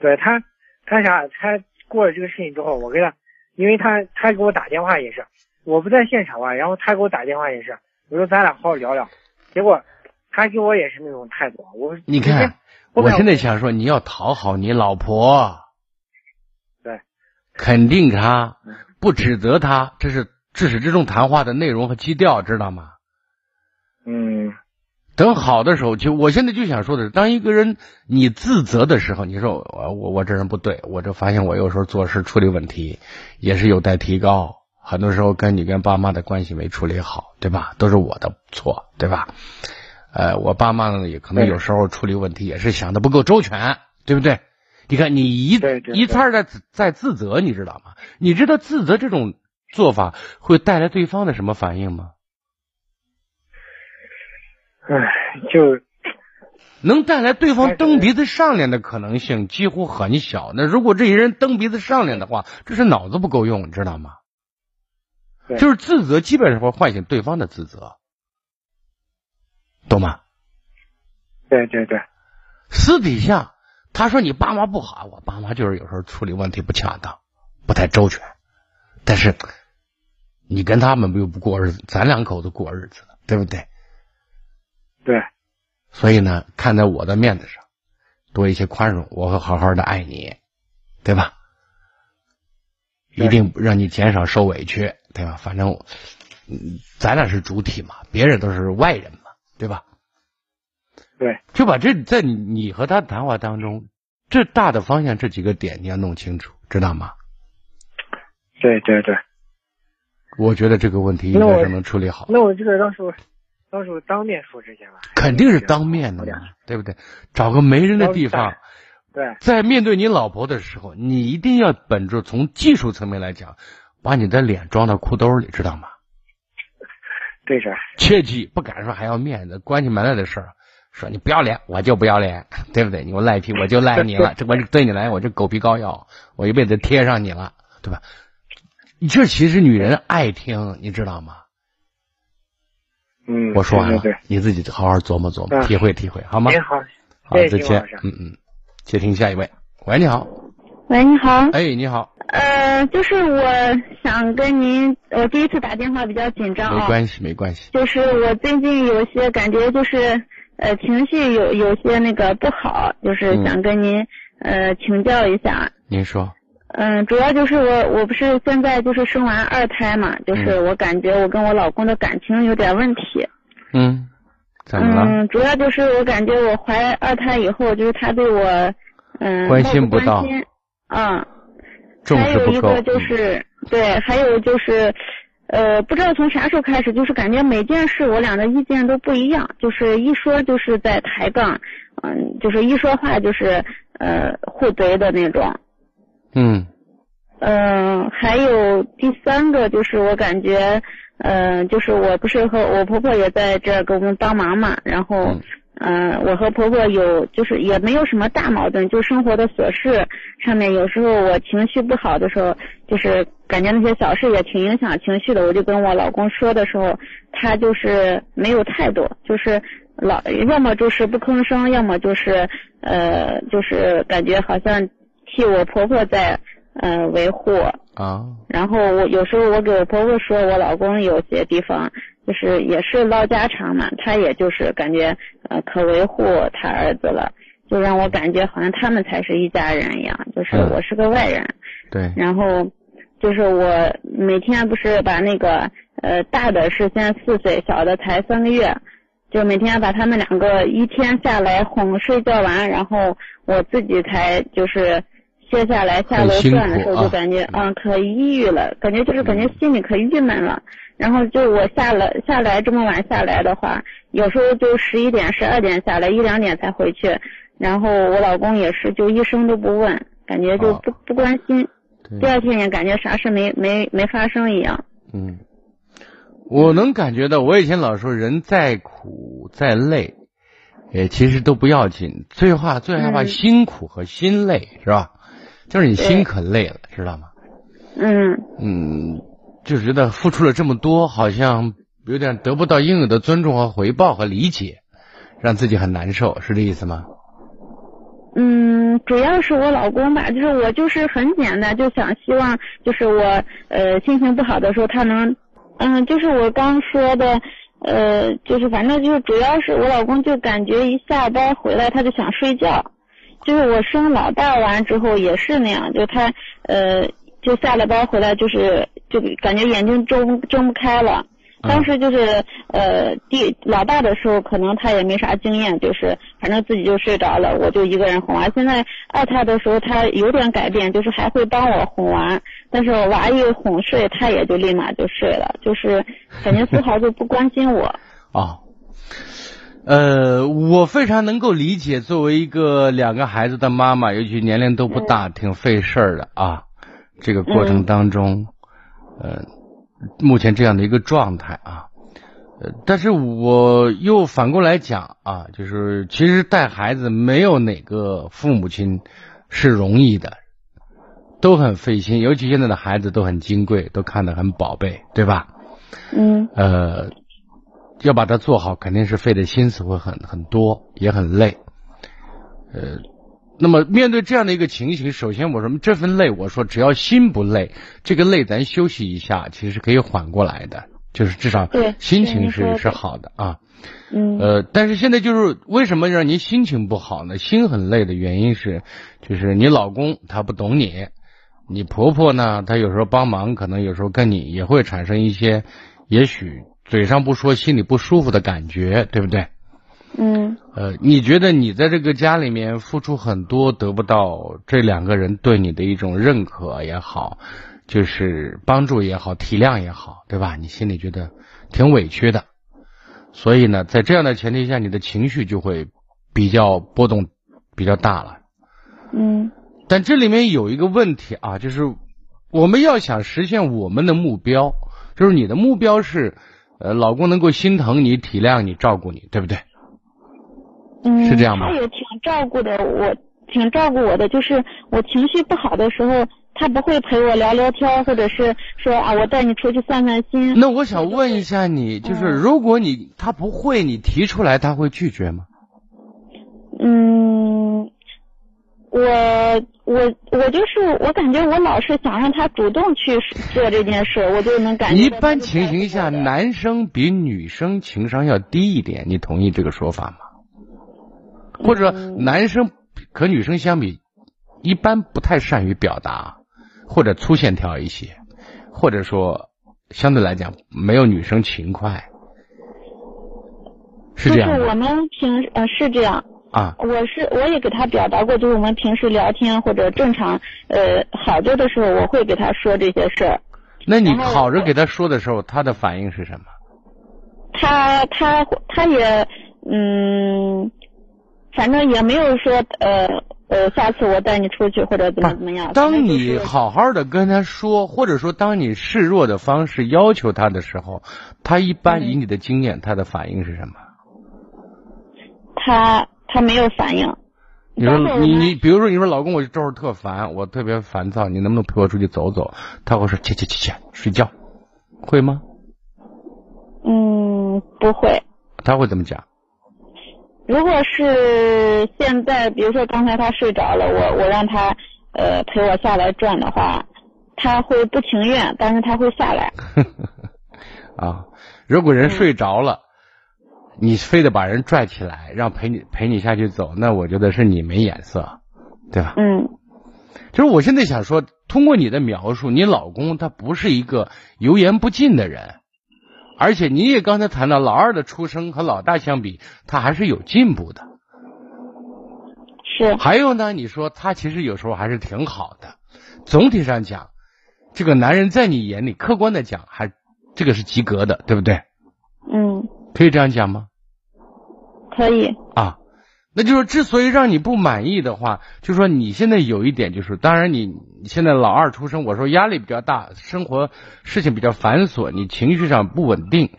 对他，他啥？他过了这个事情之后，我跟他，因为他他给我打电话也是，我不在现场嘛，然后他给我打电话也是，我说咱俩好好聊聊，结果他给我也是那种态度，我你看。我现在想说，你要讨好你老婆，对，肯定她，不指责她，这是至始至终谈话的内容和基调，知道吗？嗯。等好的时候，就我现在就想说的是，当一个人你自责的时候，你说我我我这人不对，我就发现我有时候做事处理问题也是有待提高，很多时候跟你跟爸妈的关系没处理好，对吧？都是我的错，对吧？呃，我爸妈呢也可能有时候处理问题也是想的不够周全，对不对？你看你一一再在在自责，你知道吗？你知道自责这种做法会带来对方的什么反应吗？唉，就能带来对方蹬鼻子上脸的可能性几乎很小。那如果这些人蹬鼻子上脸的话，这是脑子不够用，你知道吗？就是自责基本上会唤醒对方的自责。懂吗？对对对，私底下他说你爸妈不好，我爸妈就是有时候处理问题不恰当，不太周全。但是你跟他们又不过日子，咱两口子过日子对不对？对。所以呢，看在我的面子上，多一些宽容，我会好好的爱你，对吧？一定让你减少受委屈，对吧？反正，嗯，咱俩是主体嘛，别人都是外人嘛。对吧？对，就把这在你你和他谈话当中，这大的方向这几个点你要弄清楚，知道吗？对对对，我觉得这个问题应该是能处理好。那我这个到时候到时候当面说这些吧。肯定是当面的嘛，对不对？找个没人的地方。对。在面对你老婆的时候，你一定要本着从技术层面来讲，把你的脸装到裤兜里，知道吗？对着，切记不敢说还要面子，关起门来的事儿，说你不要脸，我就不要脸，对不对？你我赖皮，我就赖你了。这我对你来，我这狗皮膏药，我一辈子贴上你了，对吧？这其实女人爱听，你知道吗？嗯，我说完了，对，你自己好好琢磨琢磨，体会体会，好吗？好，好，再见。嗯嗯，接听下一位，喂，你好。喂，你好。哎，你好。呃，就是我想跟您，我第一次打电话比较紧张啊。没关系，没关系。就是我最近有些感觉，就是呃情绪有有些那个不好，就是想跟您呃请教一下。您说。嗯，主要就是我我不是现在就是生完二胎嘛，就是我感觉我跟我老公的感情有点问题。嗯，怎么了？嗯，主要就是我感觉我怀二胎以后，就是他对我嗯关心不到，嗯，重视不够。还有一个就是对，还有就是呃，不知道从啥时候开始，就是感觉每件事我俩的意见都不一样，就是一说就是在抬杠，嗯，就是一说话就是呃互怼的那种。嗯，嗯，还有第三个就是我感觉，嗯，就是我不是和我婆婆也在这给我们帮忙嘛，然后，嗯，我和婆婆有就是也没有什么大矛盾，就生活的琐事上面，有时候我情绪不好的时候，就是感觉那些小事也挺影响情绪的，我就跟我老公说的时候，他就是没有态度，就是老要么就是不吭声，要么就是呃，就是感觉好像。替我婆婆在呃维护啊，然后我有时候我给我婆婆说，我老公有些地方就是也是唠家常嘛，他也就是感觉呃可维护他儿子了，就让我感觉好像他们才是一家人一样，就是我是个外人。对。然后就是我每天不是把那个呃大的是现在四岁，小的才三个月，就每天把他们两个一天下来哄睡觉完，然后我自己才就是。歇下来下楼转的时候就感觉嗯可抑郁了，感觉就是感觉心里可郁闷了。然后就我下了下来这么晚下来的话，有时候就十一点十二点下来，一两点才回去。然后我老公也是就一声都不问，感觉就不不关心。第二天也感觉啥事没没没发生一样。嗯，我能感觉到，我以前老说人再苦再累，也其实都不要紧，最怕最害怕辛苦和心累，是吧？就是你心可累了，知道吗？嗯嗯，就觉得付出了这么多，好像有点得不到应有的尊重和回报和理解，让自己很难受，是这意思吗？嗯，主要是我老公吧，就是我就是很简单，就想希望就是我呃心情不好的时候他能，嗯，就是我刚说的呃，就是反正就是主要是我老公就感觉一下班回来他就想睡觉。就是我生老大完之后也是那样，就他呃，就下了班回来就是就感觉眼睛睁睁不开了。当时就是呃，第老大的时候可能他也没啥经验，就是反正自己就睡着了，我就一个人哄娃。现在二胎的时候他有点改变，就是还会帮我哄娃，但是我娃一哄睡，他也就立马就睡了，就是感觉丝毫就不关心我。啊。呃，我非常能够理解，作为一个两个孩子的妈妈，尤其年龄都不大，挺费事儿的啊。这个过程当中，呃，目前这样的一个状态啊，呃，但是我又反过来讲啊，就是其实带孩子没有哪个父母亲是容易的，都很费心，尤其现在的孩子都很金贵，都看得很宝贝，对吧？嗯。呃。要把它做好，肯定是费的心思会很很多，也很累。呃，那么面对这样的一个情形，首先我说这份累，我说只要心不累，这个累咱休息一下，其实可以缓过来的，就是至少心情是是好的啊。嗯。呃，但是现在就是为什么让您心情不好呢？心很累的原因是，就是你老公他不懂你，你婆婆呢，她有时候帮忙，可能有时候跟你也会产生一些，也许。嘴上不说，心里不舒服的感觉，对不对？嗯。呃，你觉得你在这个家里面付出很多，得不到这两个人对你的一种认可也好，就是帮助也好，体谅也好，对吧？你心里觉得挺委屈的。所以呢，在这样的前提下，你的情绪就会比较波动比较大了。嗯。但这里面有一个问题啊，就是我们要想实现我们的目标，就是你的目标是。呃，老公能够心疼你、体谅你、照顾你，对不对？嗯，是这样吗？他也挺照顾的，我挺照顾我的。就是我情绪不好的时候，他不会陪我聊聊天，或者是说啊，我带你出去散散心。那我想问一下你，就是如果你他不会，你提出来他会拒绝吗？嗯。我我我就是我感觉我老是想让他主动去做这件事，我就能感觉。一般情形下，男生比女生情商要低一点，你同意这个说法吗？或者男生和女生相比一般不太善于表达，或者粗线条一些，或者说相对来讲没有女生勤快，是这样就是我们平呃是这样。啊。我是我也给他表达过，就是我们平时聊天或者正常呃好着的时候，我会给他说这些事儿。那你好着给他说的时候，他的反应是什么？他他他也嗯，反正也没有说呃呃，下次我带你出去或者怎么怎么样。当你好好的跟他说，或者说当你示弱的方式要求他的时候，他一般嗯以你的经验，他的反应是什么？他他没有反应。你说你你，比如说你说老公，我这会儿特烦，我特别烦躁，你能不能陪我出去走走？他会说去去去去睡觉，会吗？嗯，不会。他会怎么讲？如果是现在，比如说刚才他睡着了，我我让他呃陪我下来转的话，他会不情愿，但是他会下来。啊，如果嗯人睡着了，你非得把人拽起来，让陪你陪你下去走，那我觉得是你没眼色，对吧？嗯就是我现在想说，通过你的描述，你老公他不是一个油盐不进的人，而且你也刚才谈到老二的出生和老大相比，他还是有进步的。是。还有呢，你说他其实有时候还是挺好的。总体上讲，这个男人在你眼里，客观的讲，还这个是及格的，对不对？嗯，可以这样讲吗？可以。啊，那就是之所以让你不满意的话，就说你现在有一点就是，当然你你现在老二出生，我说压力比较大，生活事情比较繁琐，你情绪上不稳定，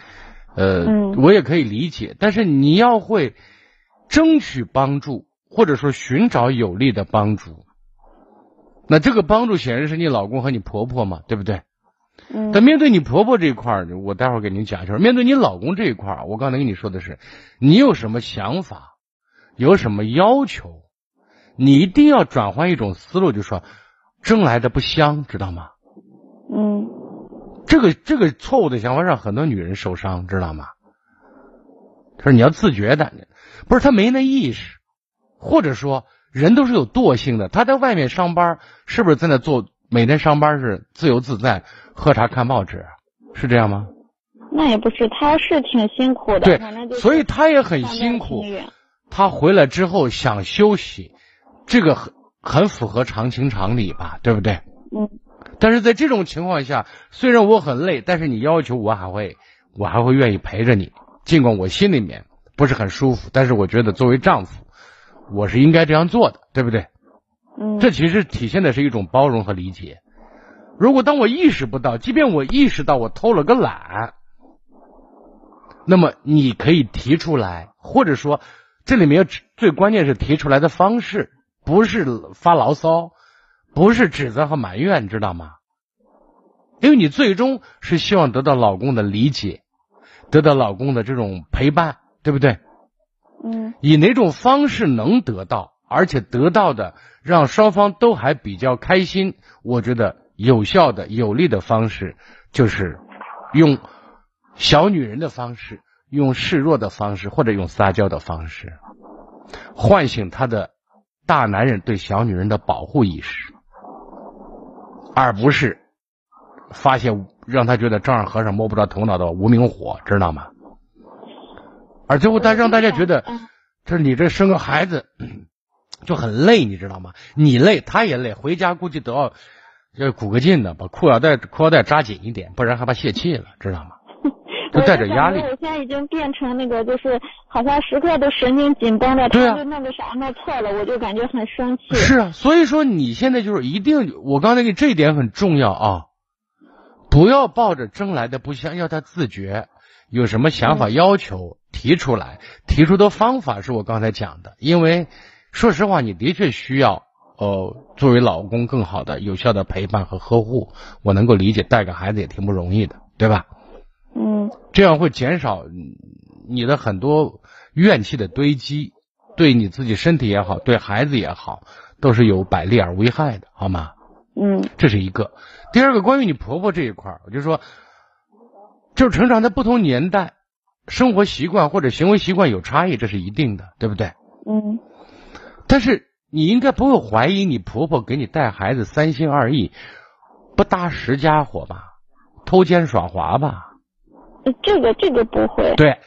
呃，嗯我也可以理解，但是你要会争取帮助，或者说寻找有力的帮助。那这个帮助显然是你老公和你婆婆嘛，对不对？嗯但面对你婆婆这一块儿，我待会儿给您讲一下。面对你老公这一块儿，我刚才跟你说的是，你有什么想法，有什么要求，你一定要转换一种思路，就说争来的不香，知道吗？嗯这个这个错误的想法让很多女人受伤，知道吗？他说你要自觉的，不是他没那意识，或者说人都是有惰性的。他在外面上班，是不是在那做每天上班是自由自在，喝茶看报纸，是这样吗？那也不是，他是挺辛苦的，对反正就是所以他也很辛苦他回来之后想休息，这个很很符合常情常理吧，对不对？嗯但是在这种情况下，虽然我很累，但是你要求我还会，我还会愿意陪着你，尽管我心里面不是很舒服，但是我觉得作为丈夫，我是应该这样做的，对不对？嗯，这其实体现的是一种包容和理解。如果当我意识不到，即便我意识到我偷了个懒，那么你可以提出来，或者说这里面最关键是提出来的方式，不是发牢骚，不是指责和埋怨，知道吗？因为你最终是希望得到老公的理解，得到老公的这种陪伴，对不对？嗯以哪种方式能得到，而且得到的让双方都还比较开心，我觉得有效的、有利的方式就是用小女人的方式，用示弱的方式，或者用撒娇的方式，唤醒他的大男人对小女人的保护意识，而不是发泄让他觉得丈二和尚摸不着头脑的无名火，知道吗？而最后他让大家觉得，就是你这生个孩子就很累，你知道吗？你累，他也累，回家估计都要要鼓个劲的，把裤腰带裤腰带扎紧一点，不然害怕泄气了，知道吗？都带着压力我现在已经变成那个，就是好像时刻都神经紧绷着，对啊他就那个啥弄错了，我就感觉很生气。是啊，所以说你现在就是一定，我刚才给这一点很重要啊，不要抱着争来的不相，要他自觉，有什么想法要求提出来，提出的方法是我刚才讲的，因为说实话，你的确需要呃作为老公更好的、有效的陪伴和呵护，我能够理解，带个孩子也挺不容易的，对吧？嗯这样会减少嗯你的很多怨气的堆积，对你自己身体也好，对孩子也好，都是有百利而无一害的，好吗？嗯这是一个。第二个，关于你婆婆这一块儿，我就说，就是成长在不同年代，生活习惯或者行为习惯有差异，这是一定的，对不对？嗯但是你应该不会怀疑你婆婆给你带孩子三心二意，不搭实家伙吧？偷奸耍滑吧？这个这个不会。对，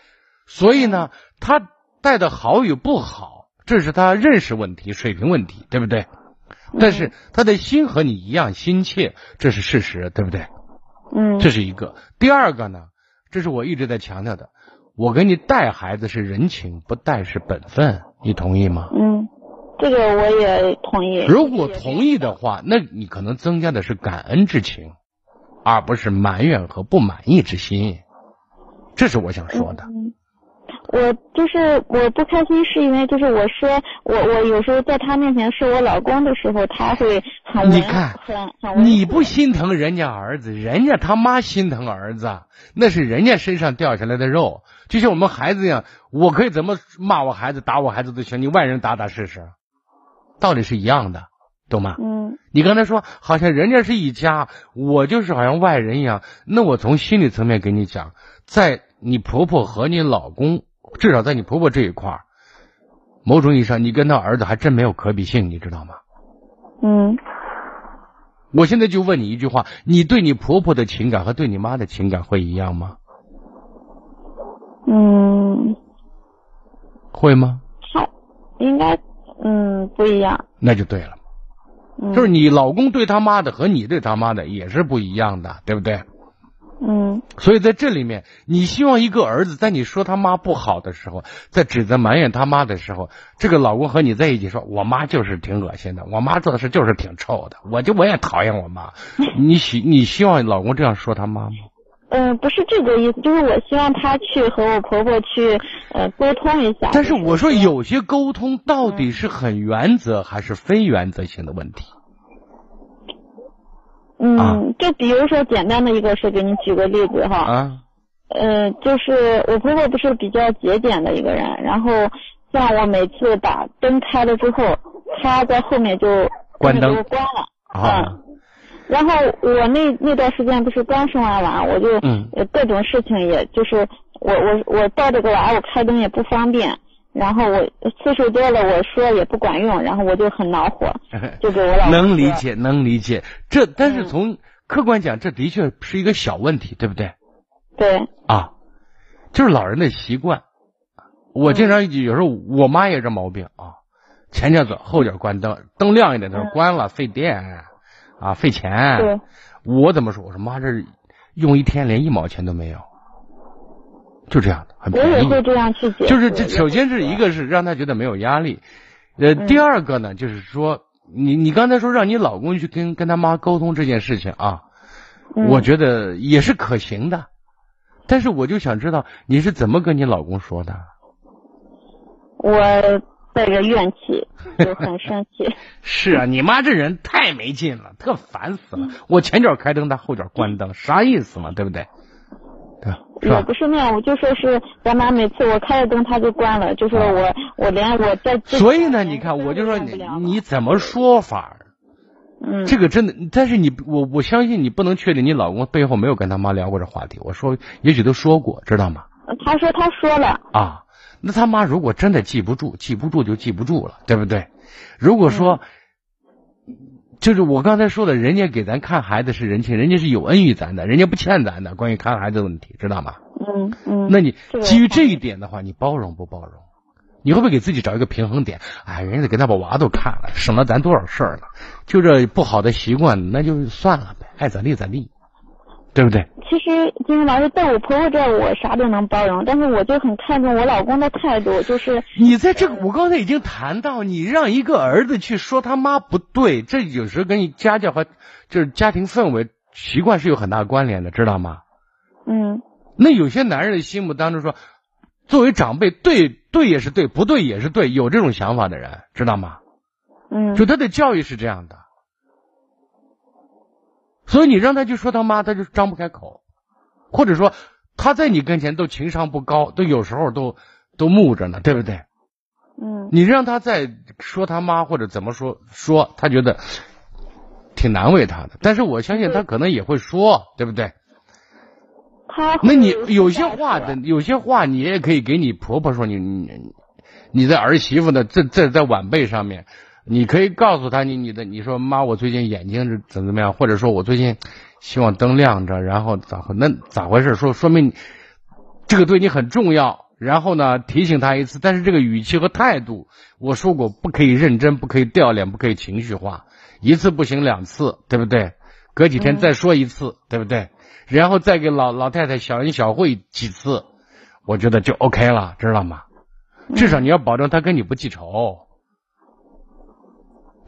所以呢，他带的好与不好，这是他认识问题、水平问题，对不对？但是他的心和你一样心切，这是事实，对不对？嗯。这是一个。第二个呢，这是我一直在强调的，我给你带孩子是人情，不带是本分，你同意吗？嗯，这个我也同意。如果同意的话，那你可能增加的是感恩之情，而不是埋怨和不满意之心。这是我想说的。嗯我就是我不开心，是因为就是我说我我有时候在他面前说我老公的时候，他会你看你不心疼人家儿子，人家他妈心疼儿子，那是人家身上掉下来的肉，就像我们孩子一样，我可以怎么骂我孩子、打我孩子都行，你外人打打试试，道理是一样的，懂吗？嗯你刚才说好像人家是一家，我就是好像外人一样，那我从心理层面给你讲，在你婆婆和你老公，至少在你婆婆这一块儿，某种意义上，你跟他儿子还真没有可比性，你知道吗？嗯我现在就问你一句话：你对你婆婆的情感和对你妈的情感会一样吗？嗯，会吗？他应该嗯不一样。那就对了，嗯、就是你老公对他妈的和你对他妈的也是不一样的，对不对？嗯所以在这里面，你希望一个儿子在你说他妈不好的时候，在指责埋怨他妈的时候，这个老公和你在一起说，我妈就是挺恶心的，我妈做的事就是挺臭的，我就我也讨厌我妈。你希你希望老公这样说他妈吗？嗯，不是这个意思，就是我希望他去和我婆婆去呃沟通一下。但是我说有些沟通到底是很原则还是非原则性的问题？嗯，啊就比如说简单的一个事，给你举个例子哈。啊，呃，就是我婆婆不是比较节俭的一个人，然后像我每次把灯开了之后，她在后面就关灯关了。啊嗯。然后我那那段时间不是刚生完娃，我就各种事情，也就是我我我抱着个娃，我开灯也不方便，然后我次数多了，我说也不管用，然后我就很恼火，就给我老公能理解，能理解。这但是嗯从客观讲，这的确是一个小问题，对不对？对，啊，就是老人的习惯。我经常有时候我妈也这毛病啊，前脚走后脚关灯，灯亮一点，她说嗯关了费电啊，费钱。对，我怎么说？我说妈，这用一天连一毛钱都没有，就这样的，很我也。会这样去解释。就是这，首先是一个是让他觉得没有压力，呃，嗯第二个呢，就是说你你刚才说让你老公去跟跟他妈沟通这件事情啊，嗯我觉得也是可行的，但是我就想知道你是怎么跟你老公说的？我带着怨气，就很生气。是啊，你妈这人太没劲了，特烦死了。我前脚开灯，她后脚关灯，啥意思嘛？对不对？对不？是那样，我就说是咱妈每次我开了灯，她就关了，就说我我连我在所以呢，你看，我就说你你怎么说法？嗯这个真的，但是你我我相信你不能确定你老公背后没有跟他妈聊过这话题。我说也许都说过，知道吗？他说他说了，啊，那他妈如果真的记不住，记不住就记不住了，对不对？如果说，就是我刚才说的，人家给咱看孩子是人情，人家是有恩于咱的，人家不欠咱的，关于看孩子的问题，知道吗？嗯嗯。那你基于这一点的话，你包容不包容？你会不会给自己找一个平衡点？哎，人家给他把娃都看了，省了咱多少事儿了？就这不好的习惯，那就算了呗，爱咋地咋地，对不对？其实金星老师在我婆婆这儿，我啥都能包容，但是我就很看重我老公的态度，就是你在这个，我刚才已经谈到，你让一个儿子去说他妈不对，这有时候跟你家教和就是家庭氛围习惯是有很大关联的，知道吗？嗯那有些男人的心目当中说，作为长辈，对对也是对，不对也是对，有这种想法的人，知道吗？嗯就他的教育是这样的，所以你让他去说他妈，他就张不开口，或者说他在你跟前都情商不高，都有时候都都木着呢，对不对？嗯你让他再说他妈或者怎么说说，他觉得挺难为他的。但是我相信他可能也会说，对不对？他那你有些话的，有些话你也可以给你婆婆说，你你你在儿媳妇的这这在晚辈上面，你可以告诉他你你的你说妈，我最近眼睛是怎怎么样，或者说我最近希望灯亮着，然后咋回那咋回事？说说明这个对你很重要。然后呢，提醒他一次，但是这个语气和态度，我说过不可以认真，不可以掉脸，不可以情绪化，一次不行两次，对不对？隔几天再说一次，对不对？然后再给老老太太小恩小惠几次，我觉得就 OK 了，知道吗？至少你要保证他跟你不记仇，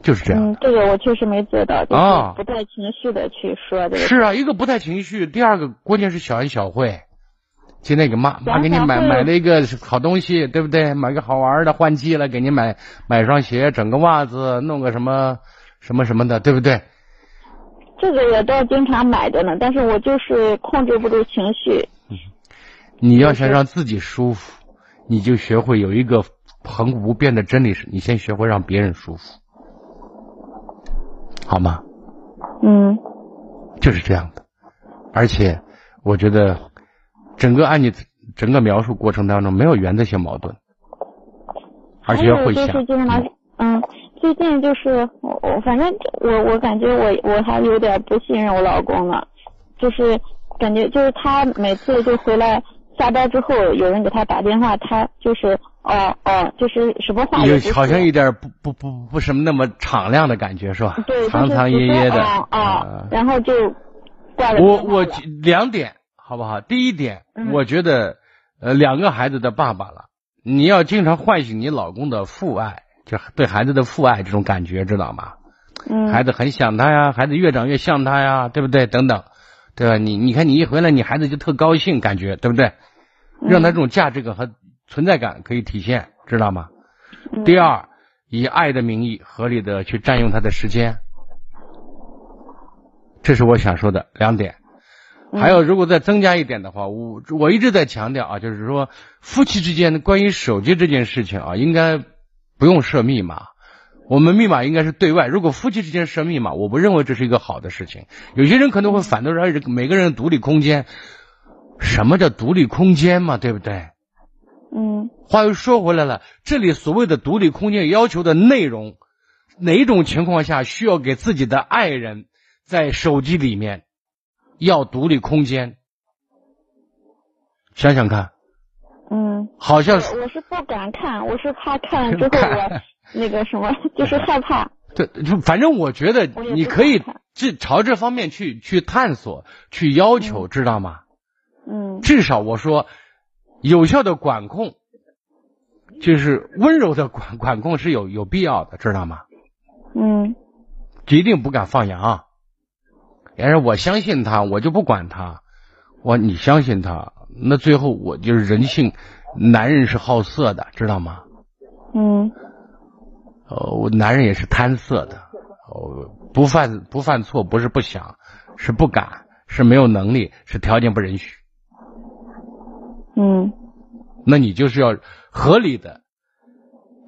就是这样。嗯，这个我确实没做到，就是不带情绪的去说这个。是啊，一个不带情绪，第二个关键是小恩小惠。今天给妈妈给你买买了一个好东西，对不对？买个好玩的，换季了，给你买买双鞋，整个袜子，弄个什么什么什么的，对不对？这个我倒经常买的呢，但是我就是控制不住情绪。你要想让自己舒服，你就学会有一个恒古不变的真理是，你先学会让别人舒服，好吗？嗯。就是这样的，而且我觉得。整个按你整个描述过程当中没有原则性矛盾，而且要会想。嗯，最近就是我我反正我我感觉我我还有点不信任我老公了，就是感觉就是他每次就回来下班之后有人给他打电话，他就是哦哦就是什么话有好像有点不不不不什么那么敞亮的感觉是吧？对，藏藏掖掖的啊，然后就挂了。我我两点。好不好？第一点，我觉得，呃，两个孩子的爸爸了，你要经常唤醒你老公的父爱，就对孩子的父爱这种感觉，知道吗？嗯。孩子很想他呀，孩子越长越像他呀，对不对？等等，对吧？你你看，你一回来，你孩子就特高兴，感觉对不对？让他这种价值感和存在感可以体现，知道吗？第二，以爱的名义合理的去占用他的时间，这是我想说的两点。还有，如果再增加一点的话，我我一直在强调啊，就是说夫妻之间关于手机这件事情啊，应该不用设密码，我们密码应该是对外。如果夫妻之间设密码，我不认为这是一个好的事情。有些人可能会反对说，每个人独立空间，什么叫独立空间嘛，对不对？嗯。话又说回来了，这里所谓的独立空间要求的内容，哪种情况下需要给自己的爱人在手机里面？要独立空间，想想看。嗯。好像是。我是不敢看，我是怕看了之后我 那个什么，就是害怕。对，就反正我觉得你可以这朝这方面去去探索，去要求，知道吗？嗯。至少我说，有效的管控，就是温柔的管管控是有有必要的，知道吗？嗯。一定不敢放羊。但是我相信他，我就不管他。我你相信他，那最后我就是人性，男人是好色的，知道吗？嗯。呃，我男人也是贪色的。哦，不犯不犯错不是不想，是不敢，是没有能力，是条件不允许。嗯。那你就是要合理的、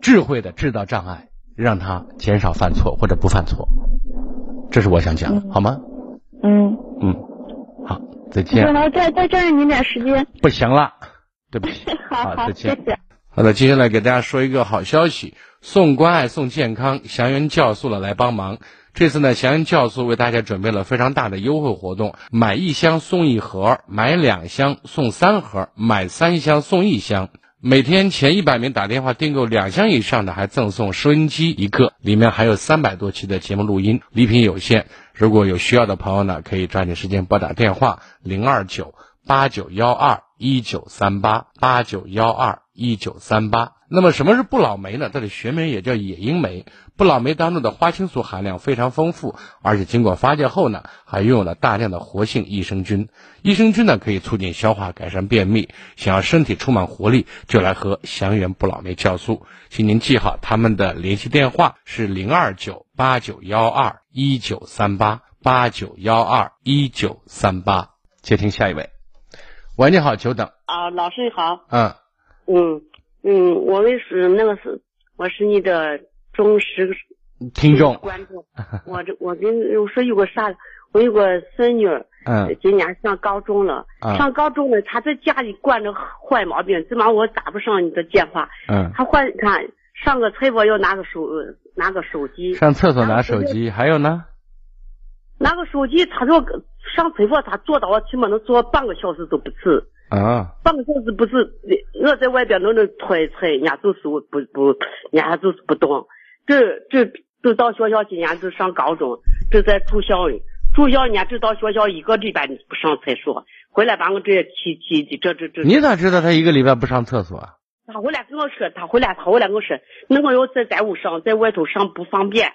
智慧的制造障碍，让他减少犯错或者不犯错。这是我想讲的，好吗？嗯嗯，好，再见。再再占用您点时间。不行了，对不起。好，再见。谢谢。好的，接下来给大家说一个好消息，送关爱送健康，祥源酵素了来帮忙。这次呢，祥源酵素为大家准备了非常大的优惠活动，买一箱送一盒，买两箱送三盒，买三箱送一箱。每天前一百名打电话订购两箱以上的，还赠送收音机一个，里面还有三百多期的节目录音。礼品有限，如果有需要的朋友呢，可以抓紧时间拨打电话零二九八九幺二一九三八八九幺二一九三八。那么什么是不老梅呢？它的学名也叫野樱梅。不老梅当中的花青素含量非常丰富，而且经过发酵后呢，还拥有了大量的活性益生菌。益生菌呢可以促进消化、改善便秘。想要身体充满活力，就来喝祥源不老梅酵素。请您记好他们的联系电话是零二九八九幺二一九三八八九幺二一九三八。接听下一位，喂，你好，久等。啊，老师你好。嗯。嗯嗯，我们是那个是，我是你的。忠实听众观众 我这我跟我说有个啥，我有个孙女，嗯，今年上高中了，上高中了，她在家里惯着坏毛病，怎么我打不上你的电话？嗯，她换看上个厕所要拿个手拿个手机，上厕所拿手机，还有呢？拿个手机，他说上厕所她坐到起码能坐半个小时都不止。啊，半个小时不是我在外边能能揣一揣，人家就是不不，人家就是不动。这这都到学校今年就上高中，这在住校呢住校人家这到学校一个礼拜不上厕所，回来把我这气气这这这。你咋知道他一个礼拜不上厕所？啊他回来跟我说，他回来他回来跟我说，那我要在在屋上，在外头上不方便。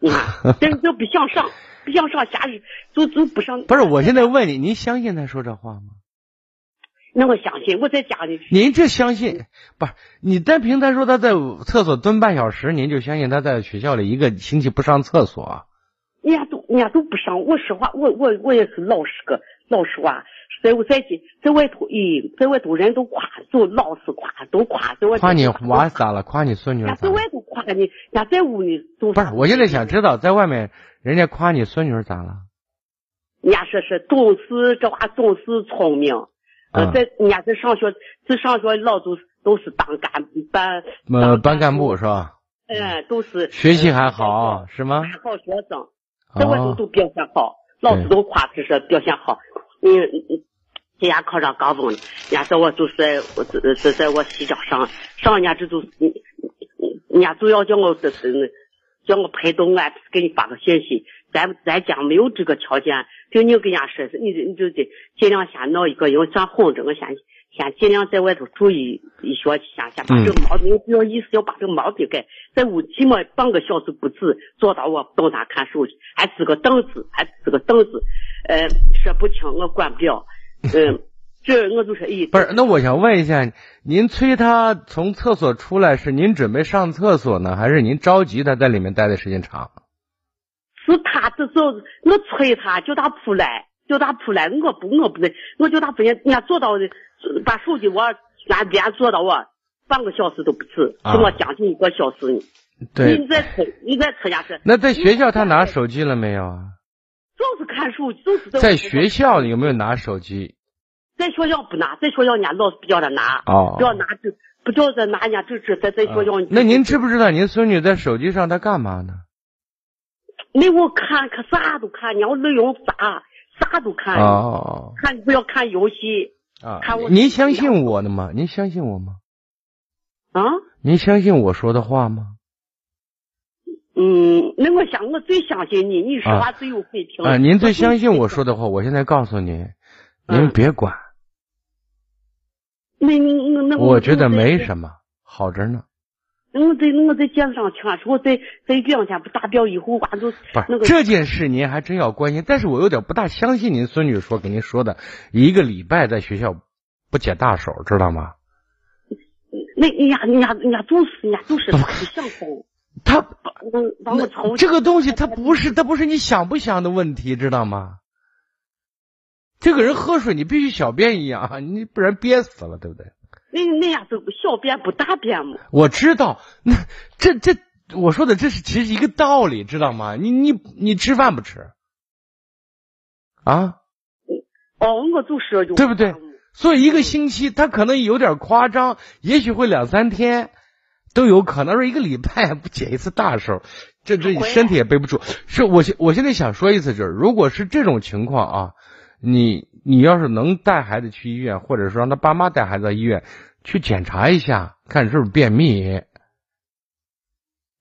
你看，这就不想上，不想上，家里就就不上。不是，我现在问你，您相信他说这话吗？那我相信，我在家里。您这相信不是？你单凭他说他在厕所蹲半小时，您就相信他在学校里一个星期不上厕所？人家都人家都不上。我实话，我我我也是老实个老实话。在我在在外头，咦，在外头人都夸，都老是夸，都夸。在外头夸你娃咋了？夸你孙女咋？在外头夸你，家在屋里都不是。我现在想知道，在外面人家夸你孙女咋了？人家说是总是这娃总是聪明。呃，在人家在上学，在上学老都都是当干班，呃，班干部是吧？嗯，都是学习还好是吗？好学生，在外头都表现好，老师都夸他说表现好。嗯嗯，今年考上高中了，人家在我就是在我在在在我西郊上上人家这都，人家主要叫我这是叫我陪同俺，给你发个信息。咱咱家没有这个条件，就你跟人家说，你你就得尽量先闹一个，因为咱哄着我先先尽量在外头住一一学期，先先把这个毛病，不要意思要把这个毛病改，在屋起码半个小时不止，坐到我不他看手机，还支个凳子，还支个凳子，呃，说不清我管不了，嗯，这我就说，咦，不是，那我想问一下，您催他从厕所出来，是您准备上厕所呢，还是您着急他在里面待的时间长？是他这时候我催他叫他出来，叫他出来，我不我不能，我叫他不行，人家坐到把手机我拿边坐到我半个小时都不止，跟我将近一个小时呢。对，你在催，你在催下是。那在学校他拿手机了没有啊？就是看手机，就是在学校有没有拿手机？在学校不拿，在学校人家老师不叫他拿，哦，不要拿这，不叫他拿人家这这在在学校。那您知不知道您孙女在手机上她干嘛呢？没我看，可啥都看，你要内容啥啥都看。哦。看不要看游戏。啊。看我。您相信我的吗？您相信我吗？啊？您相信我说的话吗？嗯，那我想我最相信你，你说话最有水平。啊，您最相信我说的话，我现在告诉您，您别管。那那那我觉得没什么，好着呢。我在我在街上听说，在在两天不达标以后，完就那个这件事您还真要关心，但是我有点不大相信您孙女说给您说的一个礼拜在学校不解大手，知道吗？那人家人家人家都是人家都是不想疯，他帮我抽这个东西，他不是他不是你想不想的问题，知道吗？这个人喝水你必须小便一样，你不然憋死了，对不对？那那样子小便不大便吗？我知道，那这这我说的这是其实一个道理，知道吗？你你你吃饭不吃啊？哦，我就是对不对？所以一个星期他可能有点夸张，也许会两三天都有可能，是一个礼拜不解一次大手，这这身体也背不住。是我现我现在想说一次，就是如果是这种情况啊，你。你要是能带孩子去医院，或者说让他爸妈带孩子到医院去检查一下，看是不是便秘，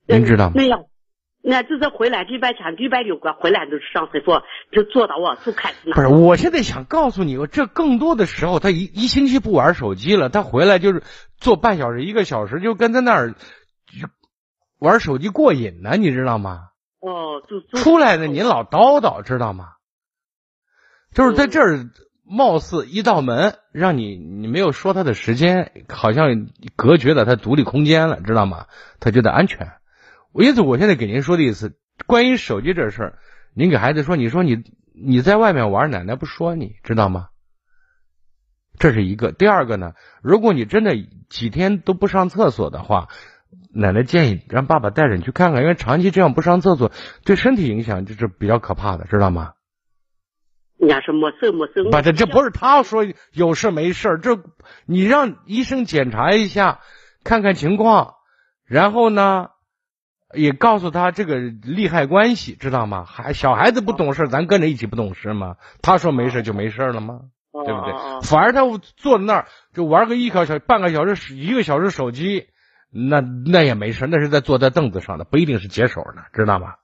您知道吗？那样，那就是回来礼拜天、礼拜六个回来就上厕所，就坐到我就开始。不是，我现在想告诉你，这更多的时候，他一一星期不玩手机了，他回来就是坐半小时、一个小时，就跟在那儿玩手机过瘾呢，你知道吗？哦，就出来的，您老叨叨，知道吗？就是在这儿，貌似一道门，让你你没有说他的时间，好像隔绝了他独立空间了，知道吗？他觉得安全。因此，我现在给您说的意思，关于手机这事儿，您给孩子说，你说你你在外面玩，奶奶不说你知道吗？这是一个。第二个呢，如果你真的几天都不上厕所的话，奶奶建议让爸爸带着你去看看，因为长期这样不上厕所，对身体影响就是比较可怕的，知道吗？人家说没事没事，不这这不是他说有事没事，这你让医生检查一下，看看情况，然后呢，也告诉他这个利害关系，知道吗？还小孩子不懂事，咱跟着一起不懂事吗？他说没事就没事了吗？对不对？反而他坐在那儿就玩个一小小半个小时一个小时手机，那那也没事，那是在坐在凳子上的，不一定是解手呢，知道吗？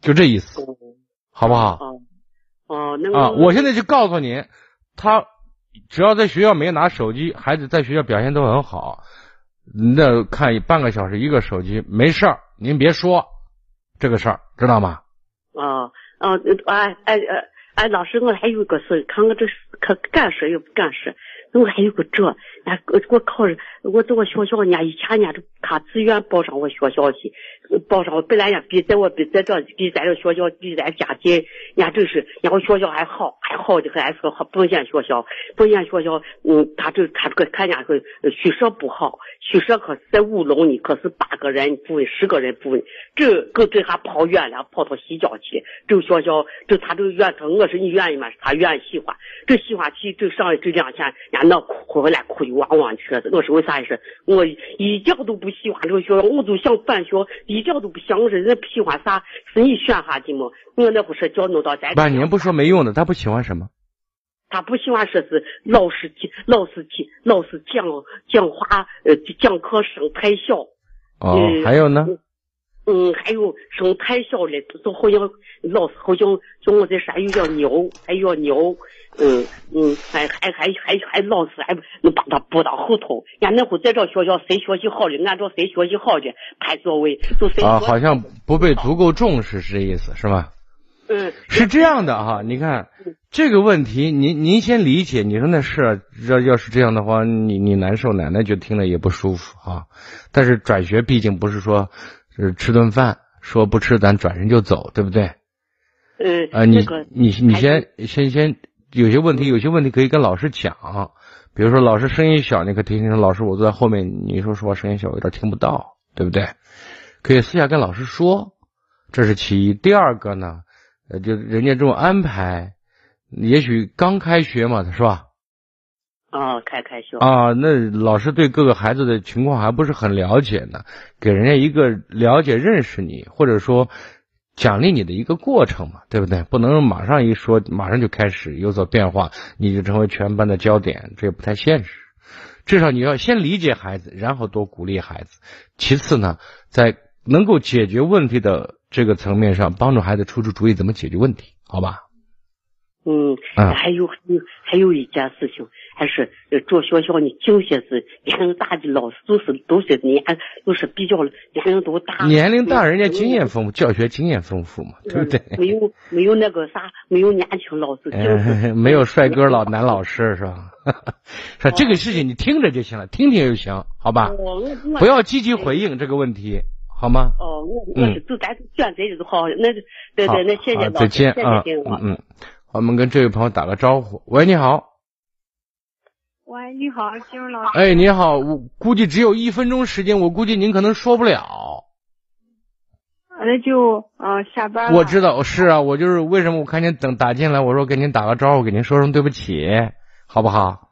就这意思，好不好？哦，那啊，我现在就告诉你，他只要在学校没拿手机，孩子在学校表现都很好，那看半个小时一个手机没事儿，您别说这个事儿，知道吗？哦哦，哎哎哎哎，老师，我还有个事，看我这可干事又不干事。我还有个这，俺我考上我这个学校，人家以前人家他自愿报上我学校去，报上我本来人家比在我比在这比咱这学校比咱家近，人家真是，然后学校还好，还好的还是个本县学校，本县学校，嗯，他这他这个看人家个宿舍不好，宿舍可是在五楼呢，可是八个人住，十个人住，这跟这还跑远了，跑到西郊去，这学校这他这个院头，我是你愿意吗？他愿意喜欢，这喜欢去这上这两天。那哭回来哭的汪汪去了，我说为啥是？我一点都不喜欢这个学校，我都想转学，一点都不想。我说人喜欢啥？是你选下的吗？我那不是叫弄到咱。半年不说没用的，他不喜欢什么？他不喜欢说是老师老师老师讲讲话呃讲课声太小。哦，还有呢？嗯，还有声太小了，就好像老师好像叫我在啥有点牛，还有点牛。嗯嗯，还还还还还老师还能把他补到后头。俺那会在这学校，谁学习好的，按照谁学习好的排座位，就谁。啊，好像不被足够重视，是这意思，是吧？嗯，是这样的哈。你看这个问题，您您先理解。你说那是要要是这样的话，你你难受，奶奶就听了也不舒服啊。但是转学毕竟不是说是吃顿饭，说不吃咱转身就走，对不对？呃。啊，你你你先先先。有些问题，有些问题可以跟老师讲，比如说老师声音小，你可听听。老师，我坐在后面，你说实话，声音小，我有点听不到，对不对？可以私下跟老师说，这是其一。第二个呢，呃，就人家这种安排，也许刚开学嘛，是吧？啊，开开学啊，那老师对各个孩子的情况还不是很了解呢，给人家一个了解、认识你，或者说。奖励你的一个过程嘛，对不对？不能马上一说，马上就开始有所变化，你就成为全班的焦点，这也不太现实。至少你要先理解孩子，然后多鼓励孩子。其次呢，在能够解决问题的这个层面上，帮助孩子出出主意怎么解决问题，好吧？嗯，还有还有还有一件事情。还是住学校呢，有些是年龄大的老师，都是都是年都是比较年龄都大。年龄大，人家经验丰富，教学经验丰富嘛，对不对？没有没有那个啥，没有年轻老师，没有帅哥老男老师是吧？说这个事情你听着就行了，听听就行，好吧？不要积极回应这个问题，好吗？哦，我我是就咱选择就好，那对对，那谢谢老师，再见嗯，我们跟这位朋友打个招呼，喂，你好。喂，你好，金荣老师。哎，你好，我估计只有一分钟时间，我估计您可能说不了。那就嗯下班。我知道，是啊，我就是为什么我看您等打进来，我说给您打个招呼，给您说声对不起，好不好？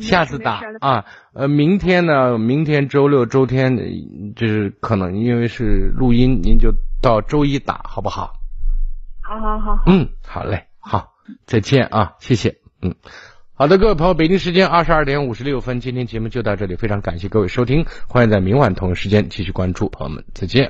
下次打啊，呃，明天呢？明天周六、周天，就是可能因为是录音，您就到周一打，好不好？好好好。嗯，好嘞，好，再见啊，谢谢，嗯。好的，各位朋友，北京时间二十二点五十六分，今天节目就到这里，非常感谢各位收听，欢迎在明晚同一时间继续关注，朋友们再见。